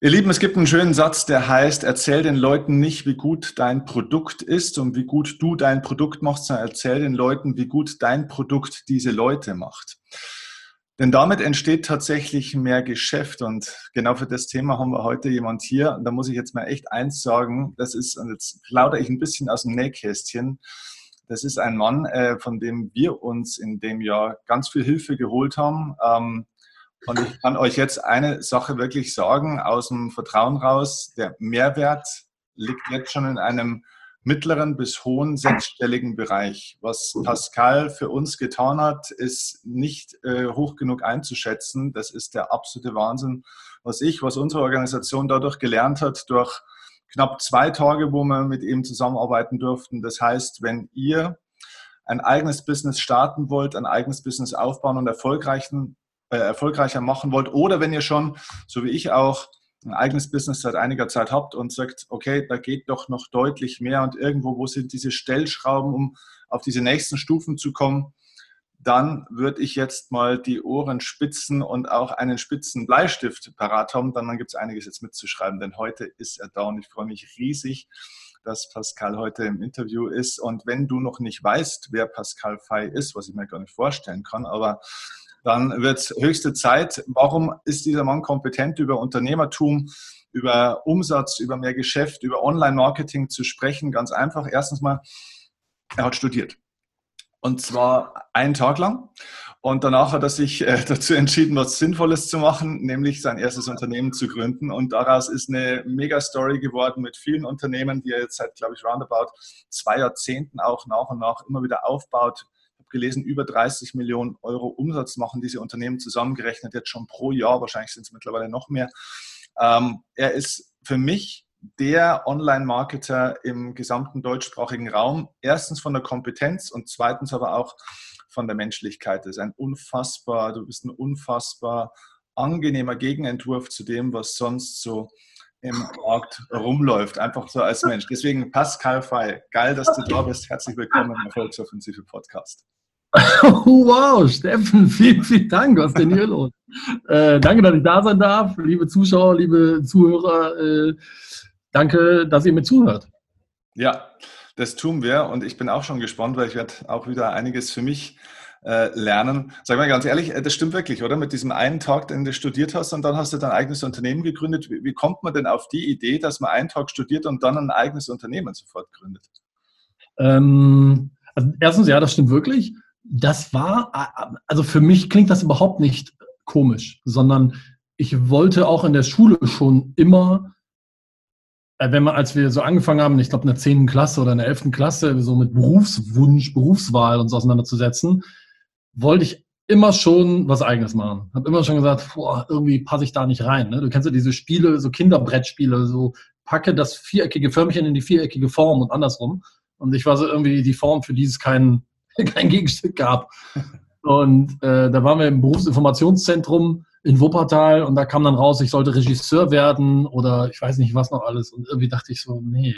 Ihr Lieben, es gibt einen schönen Satz, der heißt, erzähl den Leuten nicht, wie gut dein Produkt ist und wie gut du dein Produkt machst, sondern erzähl den Leuten, wie gut dein Produkt diese Leute macht. Denn damit entsteht tatsächlich mehr Geschäft und genau für das Thema haben wir heute jemand hier. Und da muss ich jetzt mal echt eins sagen, das ist, und jetzt plaudere ich ein bisschen aus dem Nähkästchen, das ist ein Mann, äh, von dem wir uns in dem Jahr ganz viel Hilfe geholt haben. Und ich kann euch jetzt eine Sache wirklich sagen, aus dem Vertrauen raus, der Mehrwert liegt jetzt schon in einem mittleren bis hohen sechsstelligen Bereich. Was Pascal für uns getan hat, ist nicht äh, hoch genug einzuschätzen. Das ist der absolute Wahnsinn, was ich, was unsere Organisation dadurch gelernt hat, durch knapp zwei Tage, wo wir mit ihm zusammenarbeiten durften. Das heißt, wenn ihr ein eigenes Business starten wollt, ein eigenes Business aufbauen und erfolgreichen äh, erfolgreicher machen wollt oder wenn ihr schon, so wie ich auch, ein eigenes Business seit einiger Zeit habt und sagt, okay, da geht doch noch deutlich mehr und irgendwo, wo sind diese Stellschrauben, um auf diese nächsten Stufen zu kommen, dann würde ich jetzt mal die Ohren spitzen und auch einen spitzen Bleistift parat haben. Dann, dann gibt es einiges jetzt mitzuschreiben, denn heute ist er da und ich freue mich riesig, dass Pascal heute im Interview ist. Und wenn du noch nicht weißt, wer Pascal Fay ist, was ich mir gar nicht vorstellen kann, aber dann wird es höchste Zeit. Warum ist dieser Mann kompetent über Unternehmertum, über Umsatz, über mehr Geschäft, über Online-Marketing zu sprechen? Ganz einfach. Erstens mal, er hat studiert. Und zwar einen Tag lang. Und danach hat er sich äh, dazu entschieden, was Sinnvolles zu machen, nämlich sein erstes Unternehmen zu gründen. Und daraus ist eine Mega-Story geworden mit vielen Unternehmen, die er jetzt seit, glaube ich, roundabout zwei Jahrzehnten auch nach und nach immer wieder aufbaut, gelesen, über 30 Millionen Euro Umsatz machen diese Unternehmen zusammengerechnet jetzt schon pro Jahr. Wahrscheinlich sind es mittlerweile noch mehr. Ähm, er ist für mich der Online-Marketer im gesamten deutschsprachigen Raum. Erstens von der Kompetenz und zweitens aber auch von der Menschlichkeit. Das ist ein unfassbar, du bist ein unfassbar angenehmer Gegenentwurf zu dem, was sonst so im Markt rumläuft, einfach so als Mensch. Deswegen Pascal Fey, geil, dass du da bist. Herzlich willkommen im Erfolgsoffensive Podcast. Wow, Steffen, vielen, vielen Dank. Was ist denn hier los? Äh, danke, dass ich da sein darf. Liebe Zuschauer, liebe Zuhörer, äh, danke, dass ihr mir zuhört. Ja, das tun wir und ich bin auch schon gespannt, weil ich werde auch wieder einiges für mich äh, lernen. Sag mal ganz ehrlich, äh, das stimmt wirklich, oder? Mit diesem einen Tag, den du studiert hast und dann hast du dein eigenes Unternehmen gegründet. Wie, wie kommt man denn auf die Idee, dass man einen Tag studiert und dann ein eigenes Unternehmen sofort gründet? Ähm, also erstens, ja, das stimmt wirklich das war, also für mich klingt das überhaupt nicht komisch, sondern ich wollte auch in der Schule schon immer, äh, wenn man, als wir so angefangen haben, ich glaube in der 10. Klasse oder in der 11. Klasse, so mit Berufswunsch, Berufswahl uns auseinanderzusetzen, wollte ich immer schon was Eigenes machen. Habe immer schon gesagt, boah, irgendwie passe ich da nicht rein. Ne? Du kennst ja diese Spiele, so Kinderbrettspiele, so packe das viereckige Förmchen in die viereckige Form und andersrum. Und ich war so irgendwie die Form, für die es keinen kein Gegenstück gab. Und äh, da waren wir im Berufsinformationszentrum in Wuppertal und da kam dann raus, ich sollte Regisseur werden oder ich weiß nicht was noch alles. Und irgendwie dachte ich so, nee,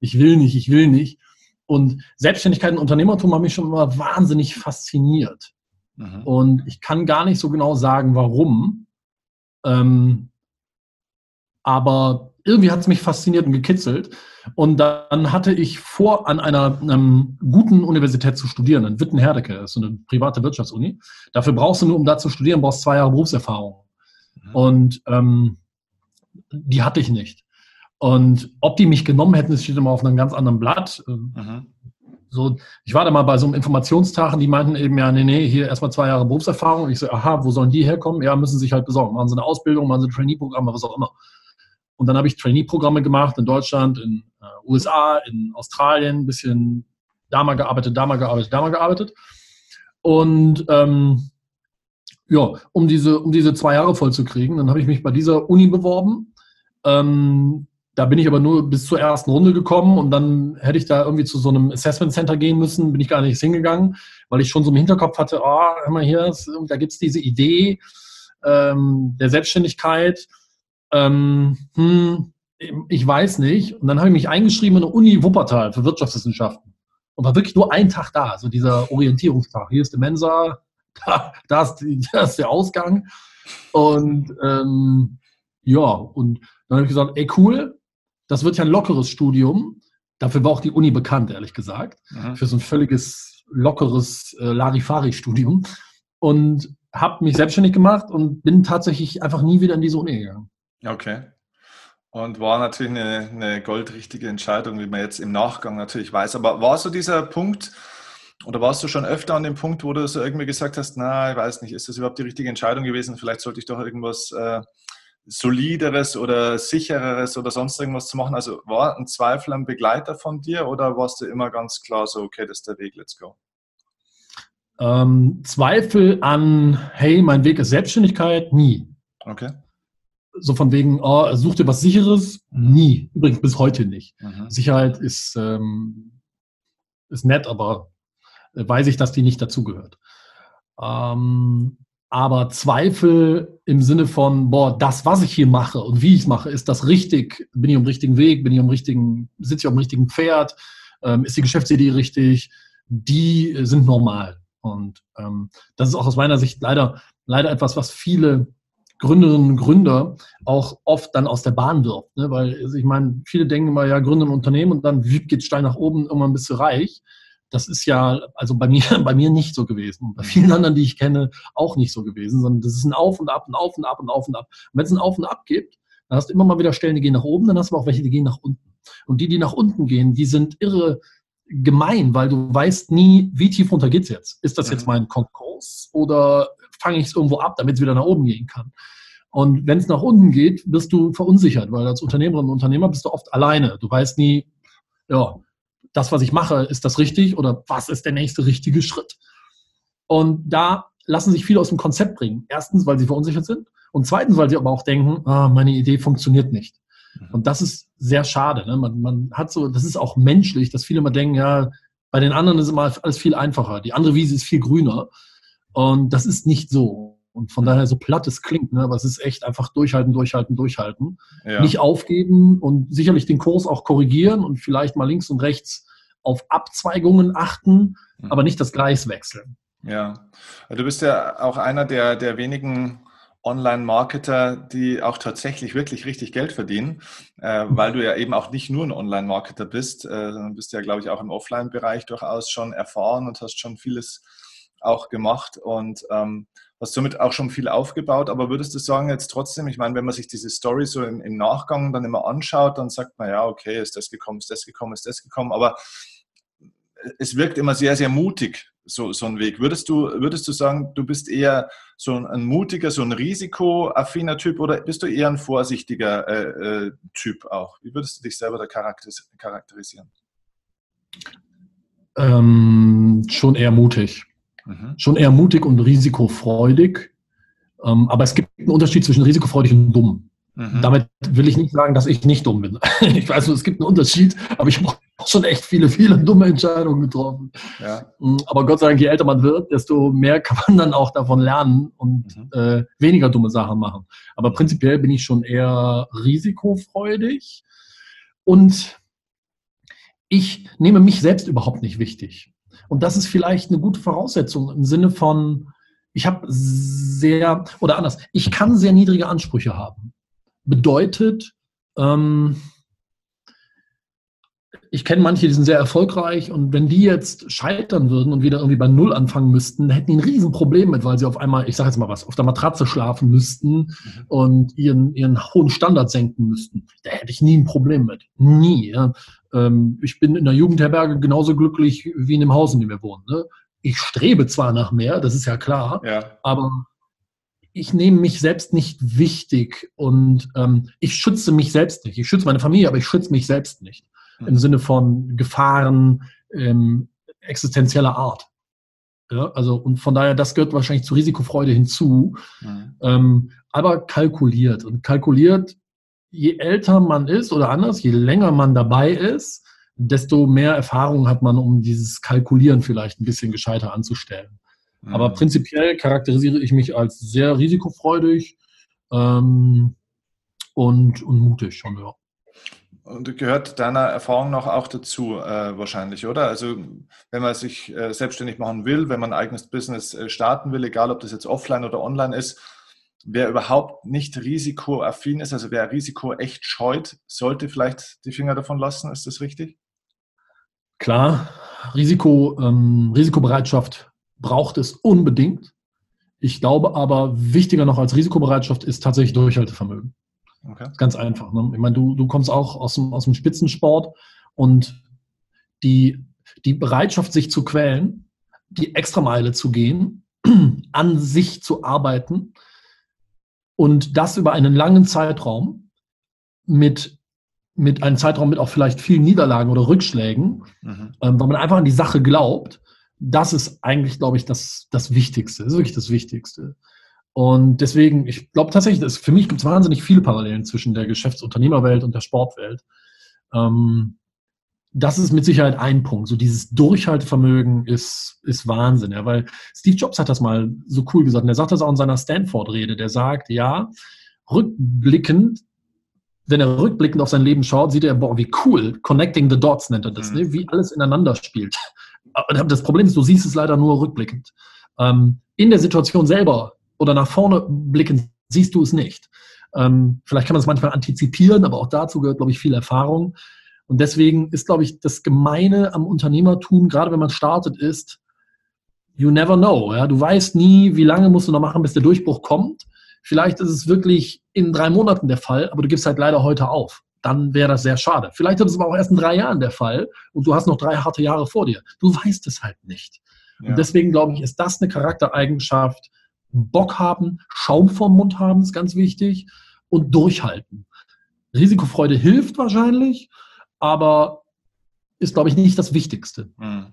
ich will nicht, ich will nicht. Und Selbstständigkeit und Unternehmertum haben mich schon immer wahnsinnig fasziniert. Mhm. Und ich kann gar nicht so genau sagen, warum. Ähm, aber irgendwie hat es mich fasziniert und gekitzelt. Und dann hatte ich vor, an einer ähm, guten Universität zu studieren, in Witten-Herdecke, das ist so eine private Wirtschaftsuni. Dafür brauchst du nur, um da zu studieren, brauchst zwei Jahre Berufserfahrung. Mhm. Und ähm, die hatte ich nicht. Und ob die mich genommen hätten, das steht immer auf einem ganz anderen Blatt. Mhm. So, ich war da mal bei so einem Informationstag und die meinten eben, ja, nee, nee, hier erstmal zwei Jahre Berufserfahrung. Und ich so, aha, wo sollen die herkommen? Ja, müssen sich halt besorgen. Machen sie eine Ausbildung, machen sie ein Trainee-Programm, was auch immer. Und dann habe ich Trainee-Programme gemacht in Deutschland, in äh, USA, in Australien, ein bisschen da mal gearbeitet, da mal gearbeitet, da mal gearbeitet. Und ähm, ja, um diese, um diese zwei Jahre voll zu kriegen, dann habe ich mich bei dieser Uni beworben. Ähm, da bin ich aber nur bis zur ersten Runde gekommen und dann hätte ich da irgendwie zu so einem Assessment Center gehen müssen, bin ich gar nicht hingegangen, weil ich schon so im Hinterkopf hatte, oh, hör mal hier, da gibt es diese Idee ähm, der Selbstständigkeit ähm, hm, ich weiß nicht. Und dann habe ich mich eingeschrieben in der Uni Wuppertal für Wirtschaftswissenschaften. Und war wirklich nur ein Tag da, so dieser Orientierungstag. Hier ist die Mensa, da, da, ist, die, da ist der Ausgang. Und ähm, ja, und dann habe ich gesagt, ey cool, das wird ja ein lockeres Studium. Dafür war auch die Uni bekannt, ehrlich gesagt, mhm. für so ein völliges lockeres äh, Larifari-Studium. Und habe mich selbstständig gemacht und bin tatsächlich einfach nie wieder in diese Uni gegangen. Okay. Und war natürlich eine, eine goldrichtige Entscheidung, wie man jetzt im Nachgang natürlich weiß. Aber war so dieser Punkt, oder warst du schon öfter an dem Punkt, wo du so irgendwie gesagt hast, na, ich weiß nicht, ist das überhaupt die richtige Entscheidung gewesen? Vielleicht sollte ich doch irgendwas äh, solideres oder sichereres oder sonst irgendwas zu machen. Also war ein Zweifel ein Begleiter von dir oder warst du immer ganz klar so, okay, das ist der Weg, let's go? Ähm, Zweifel an, hey, mein Weg ist Selbstständigkeit, nie. Okay. So von wegen, oh, such dir was Sicheres, nie. Übrigens bis heute nicht. Mhm. Sicherheit ist, ähm, ist nett, aber weiß ich, dass die nicht dazugehört. Ähm, aber Zweifel im Sinne von, boah, das, was ich hier mache und wie ich es mache, ist das richtig? Bin ich am richtigen Weg? Bin ich am richtigen, sitze ich auf dem richtigen Pferd? Ähm, ist die Geschäftsidee richtig? Die sind normal. Und ähm, das ist auch aus meiner Sicht leider, leider etwas, was viele Gründerinnen und Gründer auch oft dann aus der Bahn wirft. Ne? Weil also ich meine, viele denken immer, ja, gründen ein Unternehmen und dann geht steil nach oben, irgendwann bist du reich. Das ist ja also bei mir, bei mir nicht so gewesen. Bei vielen anderen, die ich kenne, auch nicht so gewesen, sondern das ist ein Auf und Ab und Auf und Ab und Auf und Ab. Und wenn es ein Auf und Ab gibt, dann hast du immer mal wieder Stellen, die gehen nach oben, dann hast du aber auch welche, die gehen nach unten. Und die, die nach unten gehen, die sind irre gemein, weil du weißt nie, wie tief runter geht's jetzt. Ist das jetzt mein Konkurs oder fange ich es irgendwo ab, damit es wieder nach oben gehen kann? Und wenn es nach unten geht, bist du verunsichert, weil als Unternehmerin und Unternehmer bist du oft alleine. Du weißt nie, ja, das, was ich mache, ist das richtig oder was ist der nächste richtige Schritt? Und da lassen sich viele aus dem Konzept bringen. Erstens, weil sie verunsichert sind und zweitens, weil sie aber auch denken, ah, meine Idee funktioniert nicht. Mhm. Und das ist sehr schade. Ne? Man, man hat so, das ist auch menschlich, dass viele immer denken, ja, bei den anderen ist immer alles viel einfacher. Die andere Wiese ist viel grüner. Und das ist nicht so. Und von daher so platt es klingt, ne, aber es ist echt einfach durchhalten, durchhalten, durchhalten. Ja. Nicht aufgeben und sicherlich den Kurs auch korrigieren und vielleicht mal links und rechts auf Abzweigungen achten, mhm. aber nicht das Gleis wechseln. Ja, du bist ja auch einer der, der wenigen Online-Marketer, die auch tatsächlich wirklich richtig Geld verdienen, äh, mhm. weil du ja eben auch nicht nur ein Online-Marketer bist, äh, sondern bist ja, glaube ich, auch im Offline-Bereich durchaus schon erfahren und hast schon vieles auch gemacht. Und ähm, hast somit auch schon viel aufgebaut, aber würdest du sagen jetzt trotzdem, ich meine, wenn man sich diese Story so im, im, Nachgang dann immer anschaut, dann sagt man, ja, okay, ist das gekommen, ist das gekommen, ist das gekommen, aber es wirkt immer sehr, sehr mutig, so, so ein Weg. Würdest du, würdest du sagen, du bist eher so ein, ein mutiger, so ein risikoaffiner Typ oder bist du eher ein vorsichtiger äh, äh, Typ auch? Wie würdest du dich selber da charakterisieren? Ähm, schon eher mutig. Mhm. Schon eher mutig und risikofreudig. Ähm, aber es gibt einen Unterschied zwischen risikofreudig und dumm. Mhm. Damit will ich nicht sagen, dass ich nicht dumm bin. ich weiß, es gibt einen Unterschied, aber ich habe schon echt viele, viele dumme Entscheidungen getroffen. Ja. Mm, aber Gott sei Dank, je älter man wird, desto mehr kann man dann auch davon lernen und mhm. äh, weniger dumme Sachen machen. Aber prinzipiell bin ich schon eher risikofreudig und ich nehme mich selbst überhaupt nicht wichtig. Und das ist vielleicht eine gute Voraussetzung im Sinne von, ich habe sehr, oder anders, ich kann sehr niedrige Ansprüche haben. Bedeutet, ähm, ich kenne manche, die sind sehr erfolgreich und wenn die jetzt scheitern würden und wieder irgendwie bei Null anfangen müssten, hätten die ein Riesenproblem mit, weil sie auf einmal, ich sage jetzt mal was, auf der Matratze schlafen müssten mhm. und ihren, ihren hohen Standard senken müssten. Da hätte ich nie ein Problem mit. Nie. Ja. Ähm, ich bin in der Jugendherberge genauso glücklich wie in dem Haus, in dem wir wohnen. Ne? Ich strebe zwar nach mehr, das ist ja klar, ja. aber ich nehme mich selbst nicht wichtig und ähm, ich schütze mich selbst nicht. Ich schütze meine Familie, aber ich schütze mich selbst nicht im mhm. Sinne von Gefahren ähm, existenzieller Art. Ja, also und von daher, das gehört wahrscheinlich zur Risikofreude hinzu, mhm. ähm, aber kalkuliert. Und kalkuliert, je älter man ist oder anders, je länger man dabei ist, desto mehr Erfahrung hat man, um dieses Kalkulieren vielleicht ein bisschen gescheiter anzustellen. Mhm. Aber prinzipiell charakterisiere ich mich als sehr risikofreudig ähm, und, und mutig schon, ja. Und gehört deiner Erfahrung noch auch dazu äh, wahrscheinlich, oder? Also wenn man sich äh, selbstständig machen will, wenn man ein eigenes Business äh, starten will, egal ob das jetzt offline oder online ist, wer überhaupt nicht risikoaffin ist, also wer Risiko echt scheut, sollte vielleicht die Finger davon lassen. Ist das richtig? Klar, Risiko, ähm, Risikobereitschaft braucht es unbedingt. Ich glaube aber, wichtiger noch als Risikobereitschaft ist tatsächlich Durchhaltevermögen. Okay. Ganz einfach. Ne? Ich meine, du, du kommst auch aus dem, aus dem Spitzensport und die, die Bereitschaft, sich zu quälen, die Extrameile zu gehen, an sich zu arbeiten und das über einen langen Zeitraum mit, mit einem Zeitraum mit auch vielleicht vielen Niederlagen oder Rückschlägen, mhm. ähm, weil man einfach an die Sache glaubt, das ist eigentlich, glaube ich, das, das Wichtigste. Das ist wirklich das Wichtigste. Und deswegen, ich glaube tatsächlich, dass für mich gibt es wahnsinnig viele Parallelen zwischen der Geschäftsunternehmerwelt und der Sportwelt. Ähm, das ist mit Sicherheit ein Punkt. So dieses Durchhaltevermögen ist, ist Wahnsinn, ja, weil Steve Jobs hat das mal so cool gesagt. Und er sagt das auch in seiner Stanford-Rede. Der sagt, ja, rückblickend, wenn er rückblickend auf sein Leben schaut, sieht er, boah, wie cool, connecting the dots nennt er das, mhm. ne? wie alles ineinander spielt. Das Problem ist, du siehst es leider nur rückblickend. Ähm, in der Situation selber oder nach vorne blickend siehst du es nicht. Ähm, vielleicht kann man es manchmal antizipieren, aber auch dazu gehört, glaube ich, viel Erfahrung. Und deswegen ist, glaube ich, das Gemeine am Unternehmertum, gerade wenn man startet, ist, you never know. Ja? Du weißt nie, wie lange musst du noch machen, bis der Durchbruch kommt. Vielleicht ist es wirklich in drei Monaten der Fall, aber du gibst halt leider heute auf. Dann wäre das sehr schade. Vielleicht ist es aber auch erst in drei Jahren der Fall und du hast noch drei harte Jahre vor dir. Du weißt es halt nicht. Ja. Und deswegen glaube ich, ist das eine Charaktereigenschaft. Bock haben, Schaum vorm Mund haben ist ganz wichtig und durchhalten. Risikofreude hilft wahrscheinlich, aber ist, glaube ich, nicht das Wichtigste. Hm.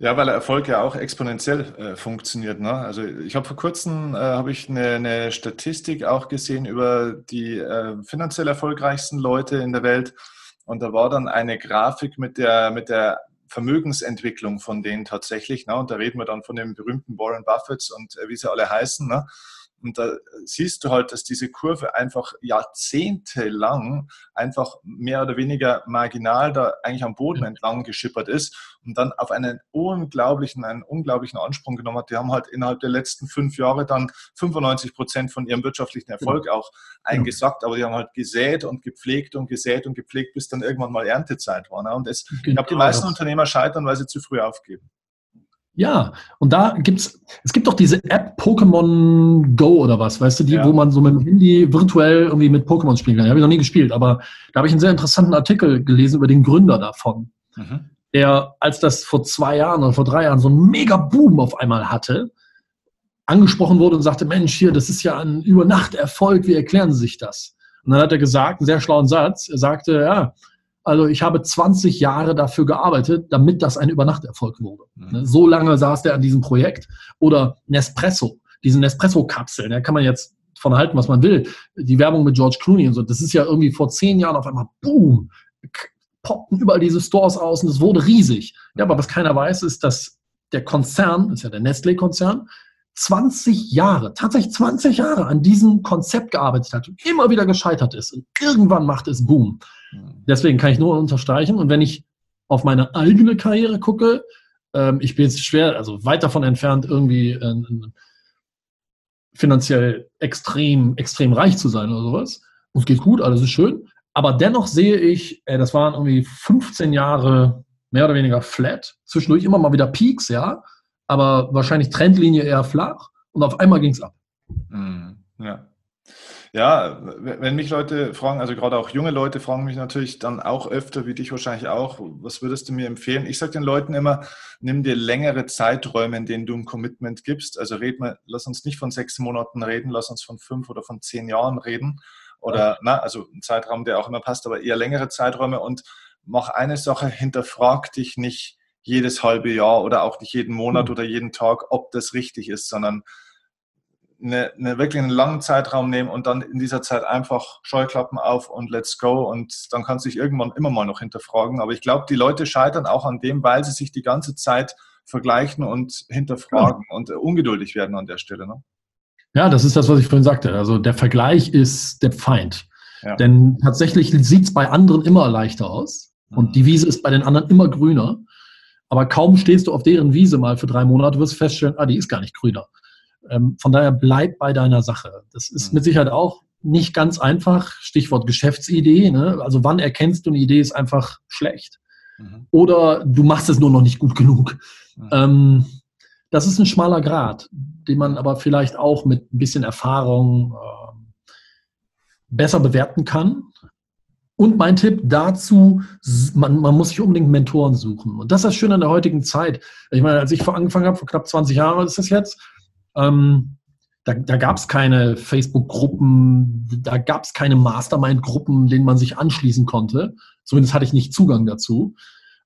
Ja, weil Erfolg ja auch exponentiell äh, funktioniert. Ne? Also ich habe vor kurzem äh, habe ich eine, eine, Statistik auch gesehen über die äh, finanziell erfolgreichsten Leute in der Welt und da war dann eine Grafik mit der mit der Vermögensentwicklung von denen tatsächlich. Ne? Und da reden wir dann von den berühmten Warren Buffets und äh, wie sie alle heißen. Ne? Und da siehst du halt, dass diese Kurve einfach jahrzehntelang einfach mehr oder weniger marginal da eigentlich am Boden entlang geschippert ist und dann auf einen unglaublichen, einen unglaublichen Ansprung genommen hat. Die haben halt innerhalb der letzten fünf Jahre dann 95 Prozent von ihrem wirtschaftlichen Erfolg genau. auch eingesackt, aber die haben halt gesät und gepflegt und gesät und gepflegt, bis dann irgendwann mal Erntezeit war. Ne? Und es, ich glaube, die genau meisten Unternehmer scheitern, weil sie zu früh aufgeben. Ja, und da gibt's, es gibt doch diese App Pokémon Go oder was, weißt du, die, ja. wo man so mit dem Handy virtuell irgendwie mit Pokémon spielen kann. Die habe ich noch nie gespielt, aber da habe ich einen sehr interessanten Artikel gelesen über den Gründer davon. Mhm. Der, als das vor zwei Jahren oder vor drei Jahren so einen mega Boom auf einmal hatte, angesprochen wurde und sagte, Mensch, hier, das ist ja ein Übernachterfolg, wie erklären Sie sich das? Und dann hat er gesagt, einen sehr schlauen Satz, er sagte, ja, also ich habe 20 Jahre dafür gearbeitet, damit das ein Übernachterfolg wurde. Mhm. So lange saß der an diesem Projekt. Oder Nespresso, diese Nespresso-Kapseln, da kann man jetzt von halten, was man will. Die Werbung mit George Clooney und so, das ist ja irgendwie vor zehn Jahren auf einmal, boom, poppten überall diese Stores aus und es wurde riesig. Ja, aber was keiner weiß, ist, dass der Konzern, das ist ja der Nestlé-Konzern, 20 Jahre, tatsächlich 20 Jahre an diesem Konzept gearbeitet hat und immer wieder gescheitert ist. Und irgendwann macht es Boom. Deswegen kann ich nur unterstreichen. Und wenn ich auf meine eigene Karriere gucke, ähm, ich bin jetzt schwer, also weit davon entfernt, irgendwie äh, finanziell extrem, extrem reich zu sein oder sowas. Uns geht gut, alles ist schön. Aber dennoch sehe ich, ey, das waren irgendwie 15 Jahre mehr oder weniger flat. Zwischendurch immer mal wieder Peaks, ja. Aber wahrscheinlich Trendlinie eher flach. Und auf einmal ging es ab. Mhm. Ja. Ja, wenn mich Leute fragen, also gerade auch junge Leute fragen mich natürlich dann auch öfter, wie dich wahrscheinlich auch, was würdest du mir empfehlen? Ich sage den Leuten immer, nimm dir längere Zeiträume, in denen du ein Commitment gibst. Also red mal, lass uns nicht von sechs Monaten reden, lass uns von fünf oder von zehn Jahren reden. Oder, na, also ein Zeitraum, der auch immer passt, aber eher längere Zeiträume und mach eine Sache, hinterfrag dich nicht jedes halbe Jahr oder auch nicht jeden Monat mhm. oder jeden Tag, ob das richtig ist, sondern eine, eine, wirklich einen langen Zeitraum nehmen und dann in dieser Zeit einfach Scheuklappen auf und let's go und dann kannst du dich irgendwann immer mal noch hinterfragen. Aber ich glaube, die Leute scheitern auch an dem, weil sie sich die ganze Zeit vergleichen und hinterfragen ja. und ungeduldig werden an der Stelle. Ne? Ja, das ist das, was ich vorhin sagte. Also der Vergleich ist der Feind. Ja. Denn tatsächlich sieht es bei anderen immer leichter aus und mhm. die Wiese ist bei den anderen immer grüner. Aber kaum stehst du auf deren Wiese mal für drei Monate, wirst feststellen, ah, die ist gar nicht grüner. Ähm, von daher bleib bei deiner Sache. Das ist mit Sicherheit auch nicht ganz einfach. Stichwort Geschäftsidee. Ne? Also wann erkennst du eine Idee ist einfach schlecht? Mhm. Oder du machst es nur noch nicht gut genug. Mhm. Ähm, das ist ein schmaler Grad, den man aber vielleicht auch mit ein bisschen Erfahrung äh, besser bewerten kann. Und mein Tipp dazu, man, man, muss sich unbedingt Mentoren suchen. Und das ist das Schöne an der heutigen Zeit. Ich meine, als ich angefangen habe, vor knapp 20 Jahren ist das jetzt, ähm, da, da gab es keine Facebook-Gruppen, da gab es keine Mastermind-Gruppen, denen man sich anschließen konnte. Zumindest hatte ich nicht Zugang dazu.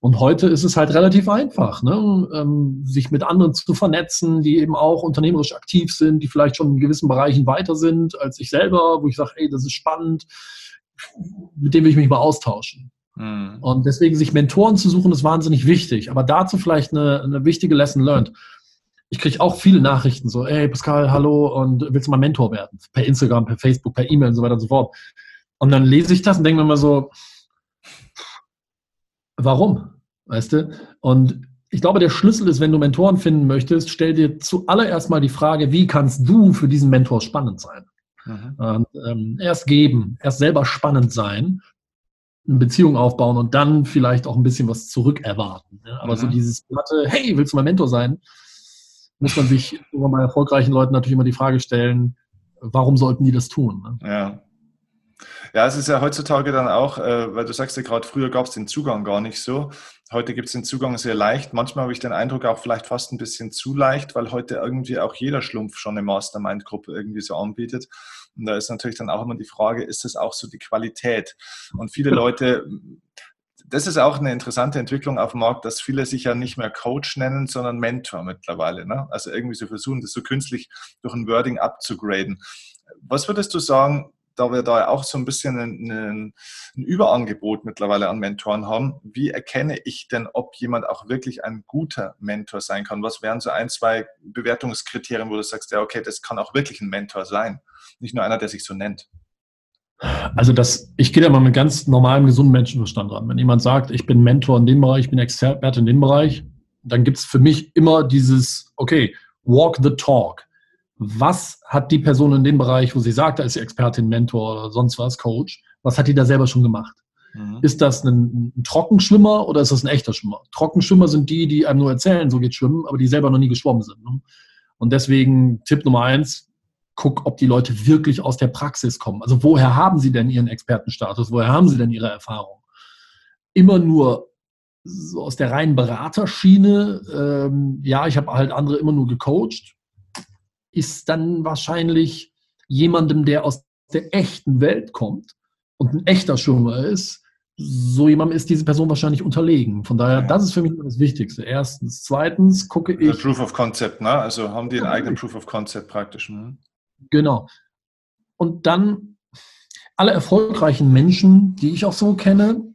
Und heute ist es halt relativ einfach, ne? ähm, sich mit anderen zu vernetzen, die eben auch unternehmerisch aktiv sind, die vielleicht schon in gewissen Bereichen weiter sind als ich selber, wo ich sage, hey, das ist spannend, mit dem will ich mich mal austauschen. Mhm. Und deswegen sich Mentoren zu suchen, ist wahnsinnig wichtig. Aber dazu vielleicht eine, eine wichtige Lesson learned. Ich kriege auch viele Nachrichten, so, hey Pascal, hallo, und willst du mal Mentor werden? Per Instagram, per Facebook, per E-Mail und so weiter und so fort. Und dann lese ich das und denke mir immer so, warum? Weißt du? Und ich glaube, der Schlüssel ist, wenn du Mentoren finden möchtest, stell dir zuallererst mal die Frage, wie kannst du für diesen Mentor spannend sein? Mhm. Und, ähm, erst geben, erst selber spannend sein, eine Beziehung aufbauen und dann vielleicht auch ein bisschen was zurückerwarten. Ne? Aber mhm. so dieses platte, hey, willst du mein Mentor sein? Muss man sich bei erfolgreichen Leuten natürlich immer die Frage stellen, warum sollten die das tun? Ne? Ja. Ja, es ist ja heutzutage dann auch, äh, weil du sagst ja gerade, früher gab es den Zugang gar nicht so. Heute gibt es den Zugang sehr leicht. Manchmal habe ich den Eindruck auch vielleicht fast ein bisschen zu leicht, weil heute irgendwie auch jeder Schlumpf schon eine Mastermind-Gruppe irgendwie so anbietet. Und da ist natürlich dann auch immer die Frage, ist das auch so die Qualität? Und viele Leute, das ist auch eine interessante Entwicklung auf dem Markt, dass viele sich ja nicht mehr Coach nennen, sondern Mentor mittlerweile. Ne? Also irgendwie so versuchen, das so künstlich durch ein Wording abzugraden. Was würdest du sagen, da wir da auch so ein bisschen ein, ein, Überangebot mittlerweile an Mentoren haben, wie erkenne ich denn, ob jemand auch wirklich ein guter Mentor sein kann? Was wären so ein, zwei Bewertungskriterien, wo du sagst, ja, okay, das kann auch wirklich ein Mentor sein, nicht nur einer, der sich so nennt? Also das, ich gehe da mal mit ganz normalem, gesunden Menschenverstand ran. Wenn jemand sagt, ich bin Mentor in dem Bereich, ich bin Experte in dem Bereich, dann gibt es für mich immer dieses, okay, walk the talk was hat die Person in dem Bereich, wo sie sagt, da ist sie Expertin, Mentor oder sonst was, Coach, was hat die da selber schon gemacht? Mhm. Ist das ein, ein, Trockenschwimmer oder ist das ein echter Schwimmer? Trockenschwimmer sind die, die einem nur erzählen, so geht schwimmen, aber die selber noch nie geschwommen sind. Ne? Und deswegen Tipp Nummer eins, guck, ob die Leute wirklich aus der Praxis kommen. Also woher haben sie denn ihren Expertenstatus? Woher haben sie denn ihre Erfahrung? Immer nur so aus der reinen Beraterschiene, ähm, ja, ich habe halt andere immer nur gecoacht, ist dann wahrscheinlich jemandem, der aus der echten Welt kommt und ein echter Schwimmer ist, so jemandem ist diese Person wahrscheinlich unterlegen. Von daher, ja. das ist für mich das Wichtigste. Erstens. Zweitens gucke ich. Proof of Concept, ne? Also haben die einen eigenen Proof of Concept praktisch. Ne? Genau. Und dann alle erfolgreichen Menschen, die ich auch so kenne,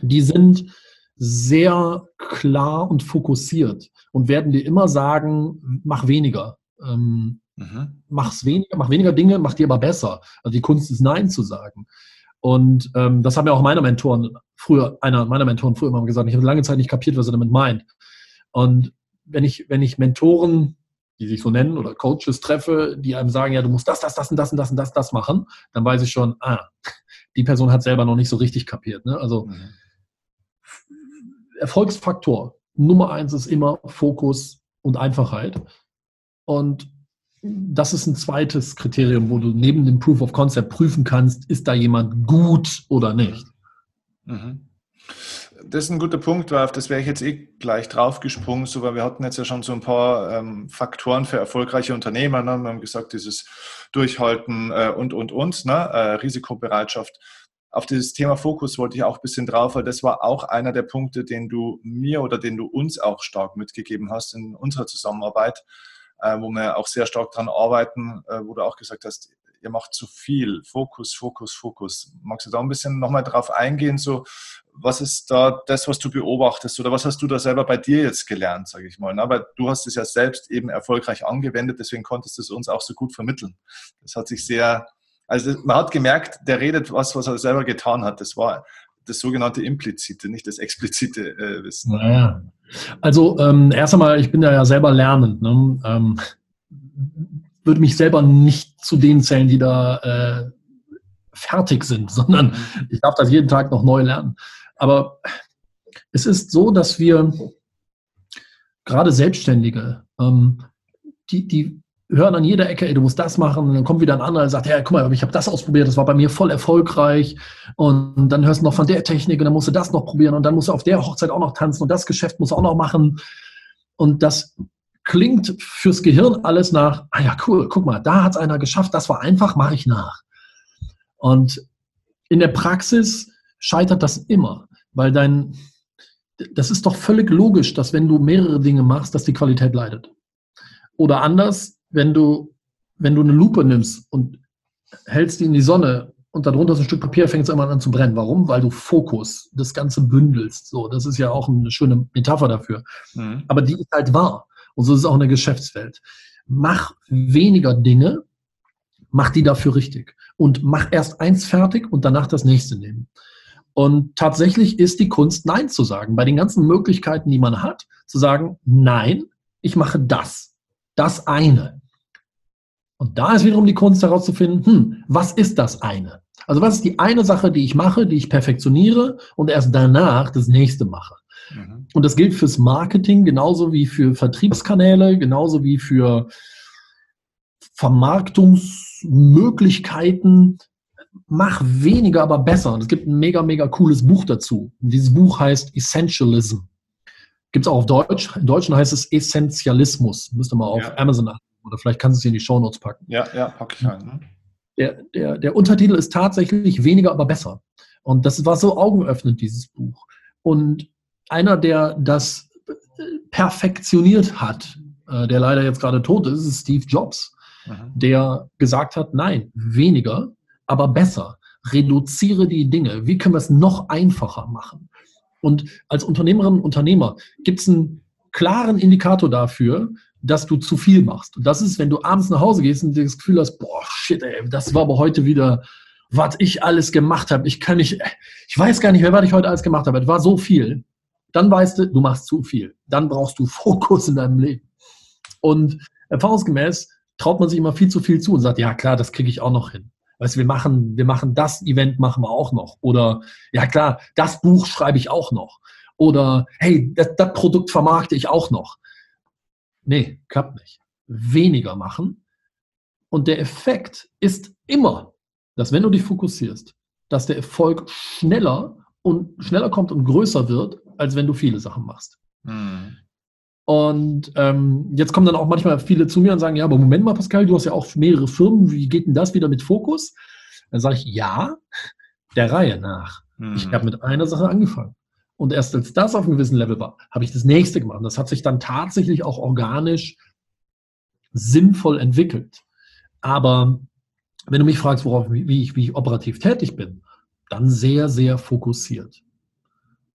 die sind sehr klar und fokussiert und werden dir immer sagen, mach weniger. Ähm, mhm. Mach's weniger, mach weniger Dinge, mach die aber besser. Also die Kunst ist Nein zu sagen. Und ähm, das haben ja auch meine Mentoren früher, einer meiner Mentoren früher immer gesagt. Ich habe lange Zeit nicht kapiert, was er damit meint. Und wenn ich, wenn ich Mentoren, die sich so nennen, oder Coaches treffe, die einem sagen, ja, du musst das, das, das und das und das und das, das machen, dann weiß ich schon, ah, die Person hat selber noch nicht so richtig kapiert. Ne? Also mhm. Erfolgsfaktor Nummer eins ist immer Fokus und Einfachheit. Und das ist ein zweites Kriterium, wo du neben dem Proof of Concept prüfen kannst, ist da jemand gut oder nicht. Mhm. Das ist ein guter Punkt, weil auf das wäre ich jetzt eh gleich draufgesprungen, so, weil wir hatten jetzt ja schon so ein paar ähm, Faktoren für erfolgreiche Unternehmer. Ne? Wir haben gesagt, dieses Durchhalten äh, und, und, und, ne? äh, Risikobereitschaft. Auf dieses Thema Fokus wollte ich auch ein bisschen drauf, weil das war auch einer der Punkte, den du mir oder den du uns auch stark mitgegeben hast in unserer Zusammenarbeit äh, wo wir auch sehr stark daran arbeiten, äh, wo du auch gesagt hast, ihr macht zu viel. Fokus, Fokus, Fokus. Magst du da ein bisschen nochmal drauf eingehen? So, was ist da das, was du beobachtest oder was hast du da selber bei dir jetzt gelernt, sage ich mal? Aber du hast es ja selbst eben erfolgreich angewendet, deswegen konntest du es uns auch so gut vermitteln. Das hat sich sehr, also man hat gemerkt, der redet was, was er selber getan hat. Das war das sogenannte implizite, nicht das explizite äh, Wissen. Naja. Also ähm, erst einmal, ich bin ja, ja selber lernend. Ne? Ähm, würde mich selber nicht zu denen zählen, die da äh, fertig sind, sondern ich darf das jeden Tag noch neu lernen. Aber es ist so, dass wir gerade Selbstständige, ähm, die, die hören an jeder Ecke, ey, du musst das machen. Und dann kommt wieder ein anderer und sagt, ja, guck mal, ich habe das ausprobiert, das war bei mir voll erfolgreich. Und dann hörst du noch von der Technik und dann musst du das noch probieren und dann musst du auf der Hochzeit auch noch tanzen und das Geschäft musst du auch noch machen. Und das klingt fürs Gehirn alles nach, ah ja, cool, guck mal, da hat es einer geschafft, das war einfach, mache ich nach. Und in der Praxis scheitert das immer, weil dein, das ist doch völlig logisch, dass wenn du mehrere Dinge machst, dass die Qualität leidet. Oder anders, wenn du, wenn du eine Lupe nimmst und hältst die in die Sonne und darunter ist ein Stück Papier, fängt es immer an zu brennen. Warum? Weil du Fokus, das Ganze bündelst. So, das ist ja auch eine schöne Metapher dafür. Mhm. Aber die ist halt wahr. Und so ist es auch in der Geschäftswelt. Mach weniger Dinge, mach die dafür richtig. Und mach erst eins fertig und danach das nächste nehmen. Und tatsächlich ist die Kunst, Nein zu sagen. Bei den ganzen Möglichkeiten, die man hat, zu sagen, nein, ich mache das das eine. Und da ist wiederum die Kunst herauszufinden, hm, was ist das eine? Also was ist die eine Sache, die ich mache, die ich perfektioniere und erst danach das nächste mache? Mhm. Und das gilt fürs Marketing genauso wie für Vertriebskanäle, genauso wie für Vermarktungsmöglichkeiten. Mach weniger, aber besser. Und es gibt ein mega, mega cooles Buch dazu. Und dieses Buch heißt Essentialism. Gibt es auch auf Deutsch. Im Deutschen heißt es Essentialismus. Müsste man auf ja. Amazon achten. Oder vielleicht kannst du es in die Show Notes packen. Ja, ja, packe ich rein. Ne? Der, der, der Untertitel ist tatsächlich weniger, aber besser. Und das war so augenöffnend, dieses Buch. Und einer, der das perfektioniert hat, äh, der leider jetzt gerade tot ist, ist Steve Jobs, mhm. der gesagt hat, nein, weniger, aber besser. Reduziere die Dinge. Wie können wir es noch einfacher machen? Und als Unternehmerin und Unternehmer gibt es einen klaren Indikator dafür, dass du zu viel machst. Und das ist, wenn du abends nach Hause gehst und das Gefühl hast, boah, shit, ey, das war aber heute wieder, was ich alles gemacht habe. Ich kann nicht, ich weiß gar nicht mehr, was ich heute alles gemacht habe. Es war so viel. Dann weißt du, du machst zu viel. Dann brauchst du Fokus in deinem Leben. Und erfahrungsgemäß traut man sich immer viel zu viel zu und sagt, ja klar, das kriege ich auch noch hin. Weißt wir machen, wir machen das Event machen wir auch noch. Oder ja klar, das Buch schreibe ich auch noch. Oder hey, das, das Produkt vermarkte ich auch noch. Nee, klappt nicht. Weniger machen. Und der Effekt ist immer, dass wenn du dich fokussierst, dass der Erfolg schneller und schneller kommt und größer wird, als wenn du viele Sachen machst. Mhm. Und ähm, jetzt kommen dann auch manchmal viele zu mir und sagen, ja, aber Moment mal, Pascal, du hast ja auch mehrere Firmen, wie geht denn das wieder mit Fokus? Dann sage ich, ja, der Reihe nach. Mhm. Ich habe mit einer Sache angefangen. Und erst als das auf einem gewissen Level war, habe ich das nächste gemacht. Das hat sich dann tatsächlich auch organisch sinnvoll entwickelt. Aber wenn du mich fragst, worauf, wie, ich, wie ich operativ tätig bin, dann sehr, sehr fokussiert.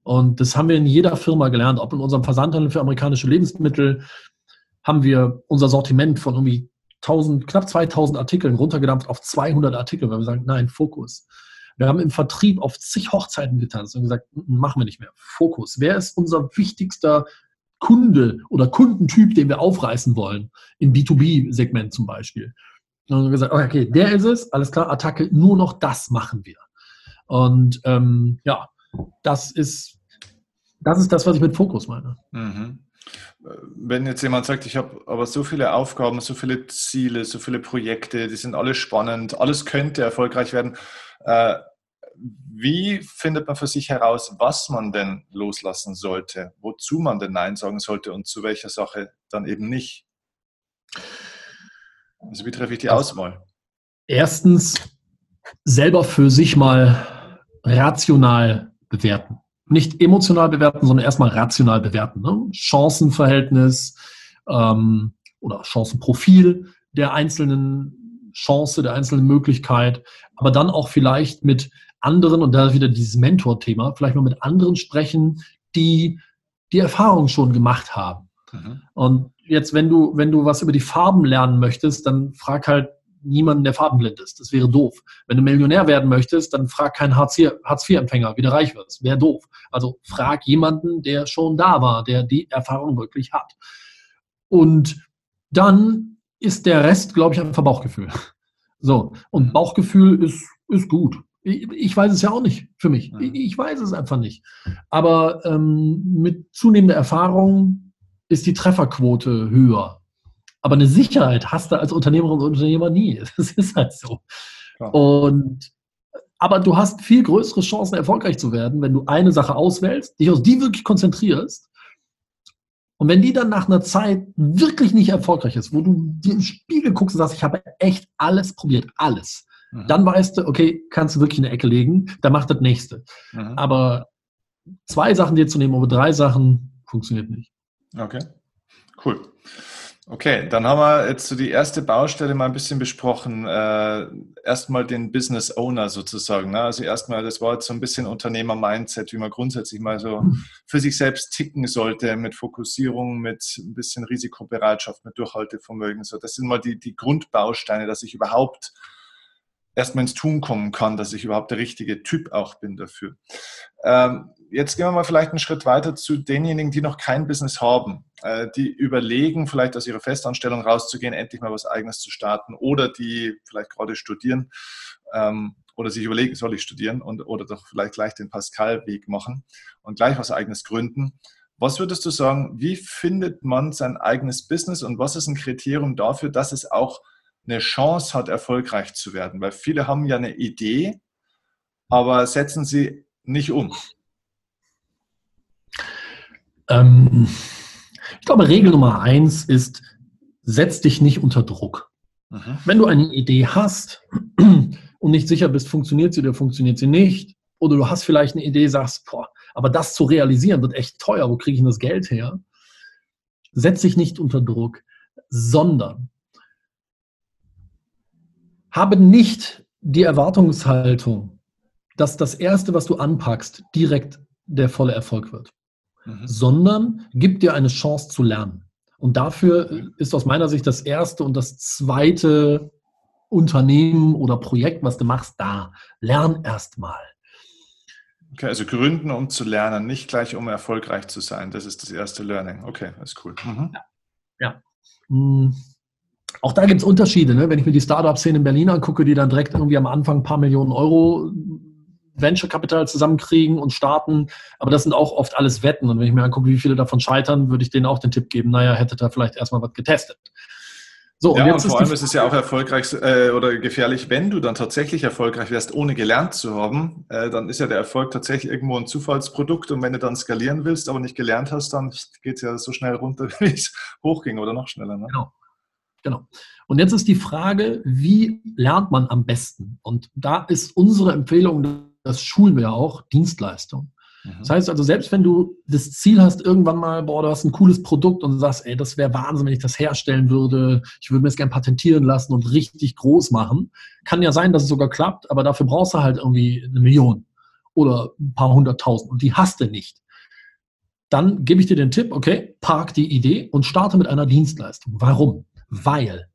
Und das haben wir in jeder Firma gelernt, ob in unserem Versandhandel für amerikanische Lebensmittel haben wir unser Sortiment von irgendwie 1000, knapp 2000 Artikeln runtergedampft auf 200 Artikel, weil wir sagen, nein, Fokus. Wir haben im Vertrieb auf zig Hochzeiten getanzt und gesagt, machen wir nicht mehr. Fokus. Wer ist unser wichtigster Kunde oder Kundentyp, den wir aufreißen wollen? Im B2B-Segment zum Beispiel. Und dann haben wir gesagt, okay, der ist es, alles klar, Attacke, nur noch das machen wir. Und ähm, ja, das ist, das ist das, was ich mit Fokus meine. Mhm. Wenn jetzt jemand sagt, ich habe aber so viele Aufgaben, so viele Ziele, so viele Projekte, die sind alle spannend, alles könnte erfolgreich werden. Äh, wie findet man für sich heraus, was man denn loslassen sollte, wozu man denn Nein sagen sollte und zu welcher Sache dann eben nicht? Also wie treffe ich die Auswahl? Erstens, selber für sich mal rational bewerten. Nicht emotional bewerten, sondern erstmal rational bewerten. Ne? Chancenverhältnis ähm, oder Chancenprofil der einzelnen Chance, der einzelnen Möglichkeit, aber dann auch vielleicht mit anderen, und da wieder dieses Mentor-Thema, vielleicht mal mit anderen sprechen, die die Erfahrung schon gemacht haben. Mhm. Und jetzt, wenn du, wenn du was über die Farben lernen möchtest, dann frag halt niemanden, der farbenblind ist. Das wäre doof. Wenn du Millionär werden möchtest, dann frag keinen Hartz-IV-Empfänger, wie du reich wirst. Wäre doof. Also frag jemanden, der schon da war, der die Erfahrung wirklich hat. Und dann ist der Rest, glaube ich, einfach Bauchgefühl. So, und. Bauchgefühl ist, ist gut. Ich, ich weiß es ja auch nicht für mich. Ich, ich weiß es einfach nicht. Aber ähm, mit zunehmender Erfahrung ist die Trefferquote höher. Aber eine Sicherheit hast du als Unternehmerin und Unternehmer nie. Das ist halt so. Ja. Und aber du hast viel größere Chancen, erfolgreich zu werden, wenn du eine Sache auswählst, dich auf die wirklich konzentrierst. Und wenn die dann nach einer Zeit wirklich nicht erfolgreich ist, wo du dir im Spiegel guckst und sagst, ich habe echt alles probiert, alles, mhm. dann weißt du, okay, kannst du wirklich in eine Ecke legen, dann mach das nächste. Mhm. Aber zwei Sachen dir zu nehmen, aber drei Sachen funktioniert nicht. Okay, cool. Okay, dann haben wir jetzt so die erste Baustelle mal ein bisschen besprochen. Äh, erstmal den Business Owner sozusagen. Ne? Also erstmal, das war jetzt so ein bisschen Unternehmer-Mindset, wie man grundsätzlich mal so für sich selbst ticken sollte, mit Fokussierung, mit ein bisschen Risikobereitschaft, mit Durchhaltevermögen. So, das sind mal die, die Grundbausteine, dass ich überhaupt erstmal ins Tun kommen kann, dass ich überhaupt der richtige Typ auch bin dafür. Ähm, jetzt gehen wir mal vielleicht einen Schritt weiter zu denjenigen, die noch kein Business haben, die überlegen, vielleicht aus ihrer Festanstellung rauszugehen, endlich mal was Eigenes zu starten oder die vielleicht gerade studieren ähm, oder sich überlegen, soll ich studieren und, oder doch vielleicht gleich den Pascal-Weg machen und gleich was Eigenes gründen. Was würdest du sagen, wie findet man sein eigenes Business und was ist ein Kriterium dafür, dass es auch eine Chance hat, erfolgreich zu werden? Weil viele haben ja eine Idee, aber setzen sie nicht um. Ähm, ich glaube, Regel Nummer eins ist, setz dich nicht unter Druck. Mhm. Wenn du eine Idee hast und nicht sicher bist, funktioniert sie oder funktioniert sie nicht, oder du hast vielleicht eine Idee, sagst, boah, aber das zu realisieren wird echt teuer, wo kriege ich denn das Geld her? Setz dich nicht unter Druck, sondern habe nicht die Erwartungshaltung, dass das Erste, was du anpackst, direkt der volle Erfolg wird mhm. sondern gibt dir eine Chance zu lernen. Und dafür ist aus meiner Sicht das erste und das zweite Unternehmen oder Projekt, was du machst, da. Lern erstmal. Okay, also gründen, um zu lernen, nicht gleich um erfolgreich zu sein. Das ist das erste Learning. Okay, das ist cool. Mhm. Ja. ja. Hm. Auch da gibt es Unterschiede. Ne? Wenn ich mir die Startup-Szene in Berlin angucke, die dann direkt irgendwie am Anfang ein paar Millionen Euro Venture Capital zusammenkriegen und starten. Aber das sind auch oft alles Wetten. Und wenn ich mir angucke, wie viele davon scheitern, würde ich denen auch den Tipp geben, naja, hättet ihr vielleicht erstmal was getestet. So, ja, und, und vor allem ist es ja auch erfolgreich äh, oder gefährlich, wenn du dann tatsächlich erfolgreich wärst, ohne gelernt zu haben, äh, dann ist ja der Erfolg tatsächlich irgendwo ein Zufallsprodukt und wenn du dann skalieren willst, aber nicht gelernt hast, dann geht es ja so schnell runter, wie es hochging oder noch schneller. Ne? Genau. Genau. Und jetzt ist die Frage, wie lernt man am besten? Und da ist unsere Empfehlung, das schulen wir ja auch, Dienstleistung. Mhm. Das heißt also, selbst wenn du das Ziel hast, irgendwann mal, boah, du hast ein cooles Produkt und sagst, ey, das wäre Wahnsinn, wenn ich das herstellen würde, ich würde mir das gerne patentieren lassen und richtig groß machen. Kann ja sein, dass es sogar klappt, aber dafür brauchst du halt irgendwie eine Million oder ein paar hunderttausend und die hast du nicht. Dann gebe ich dir den Tipp, okay, park die Idee und starte mit einer Dienstleistung. Warum? Weil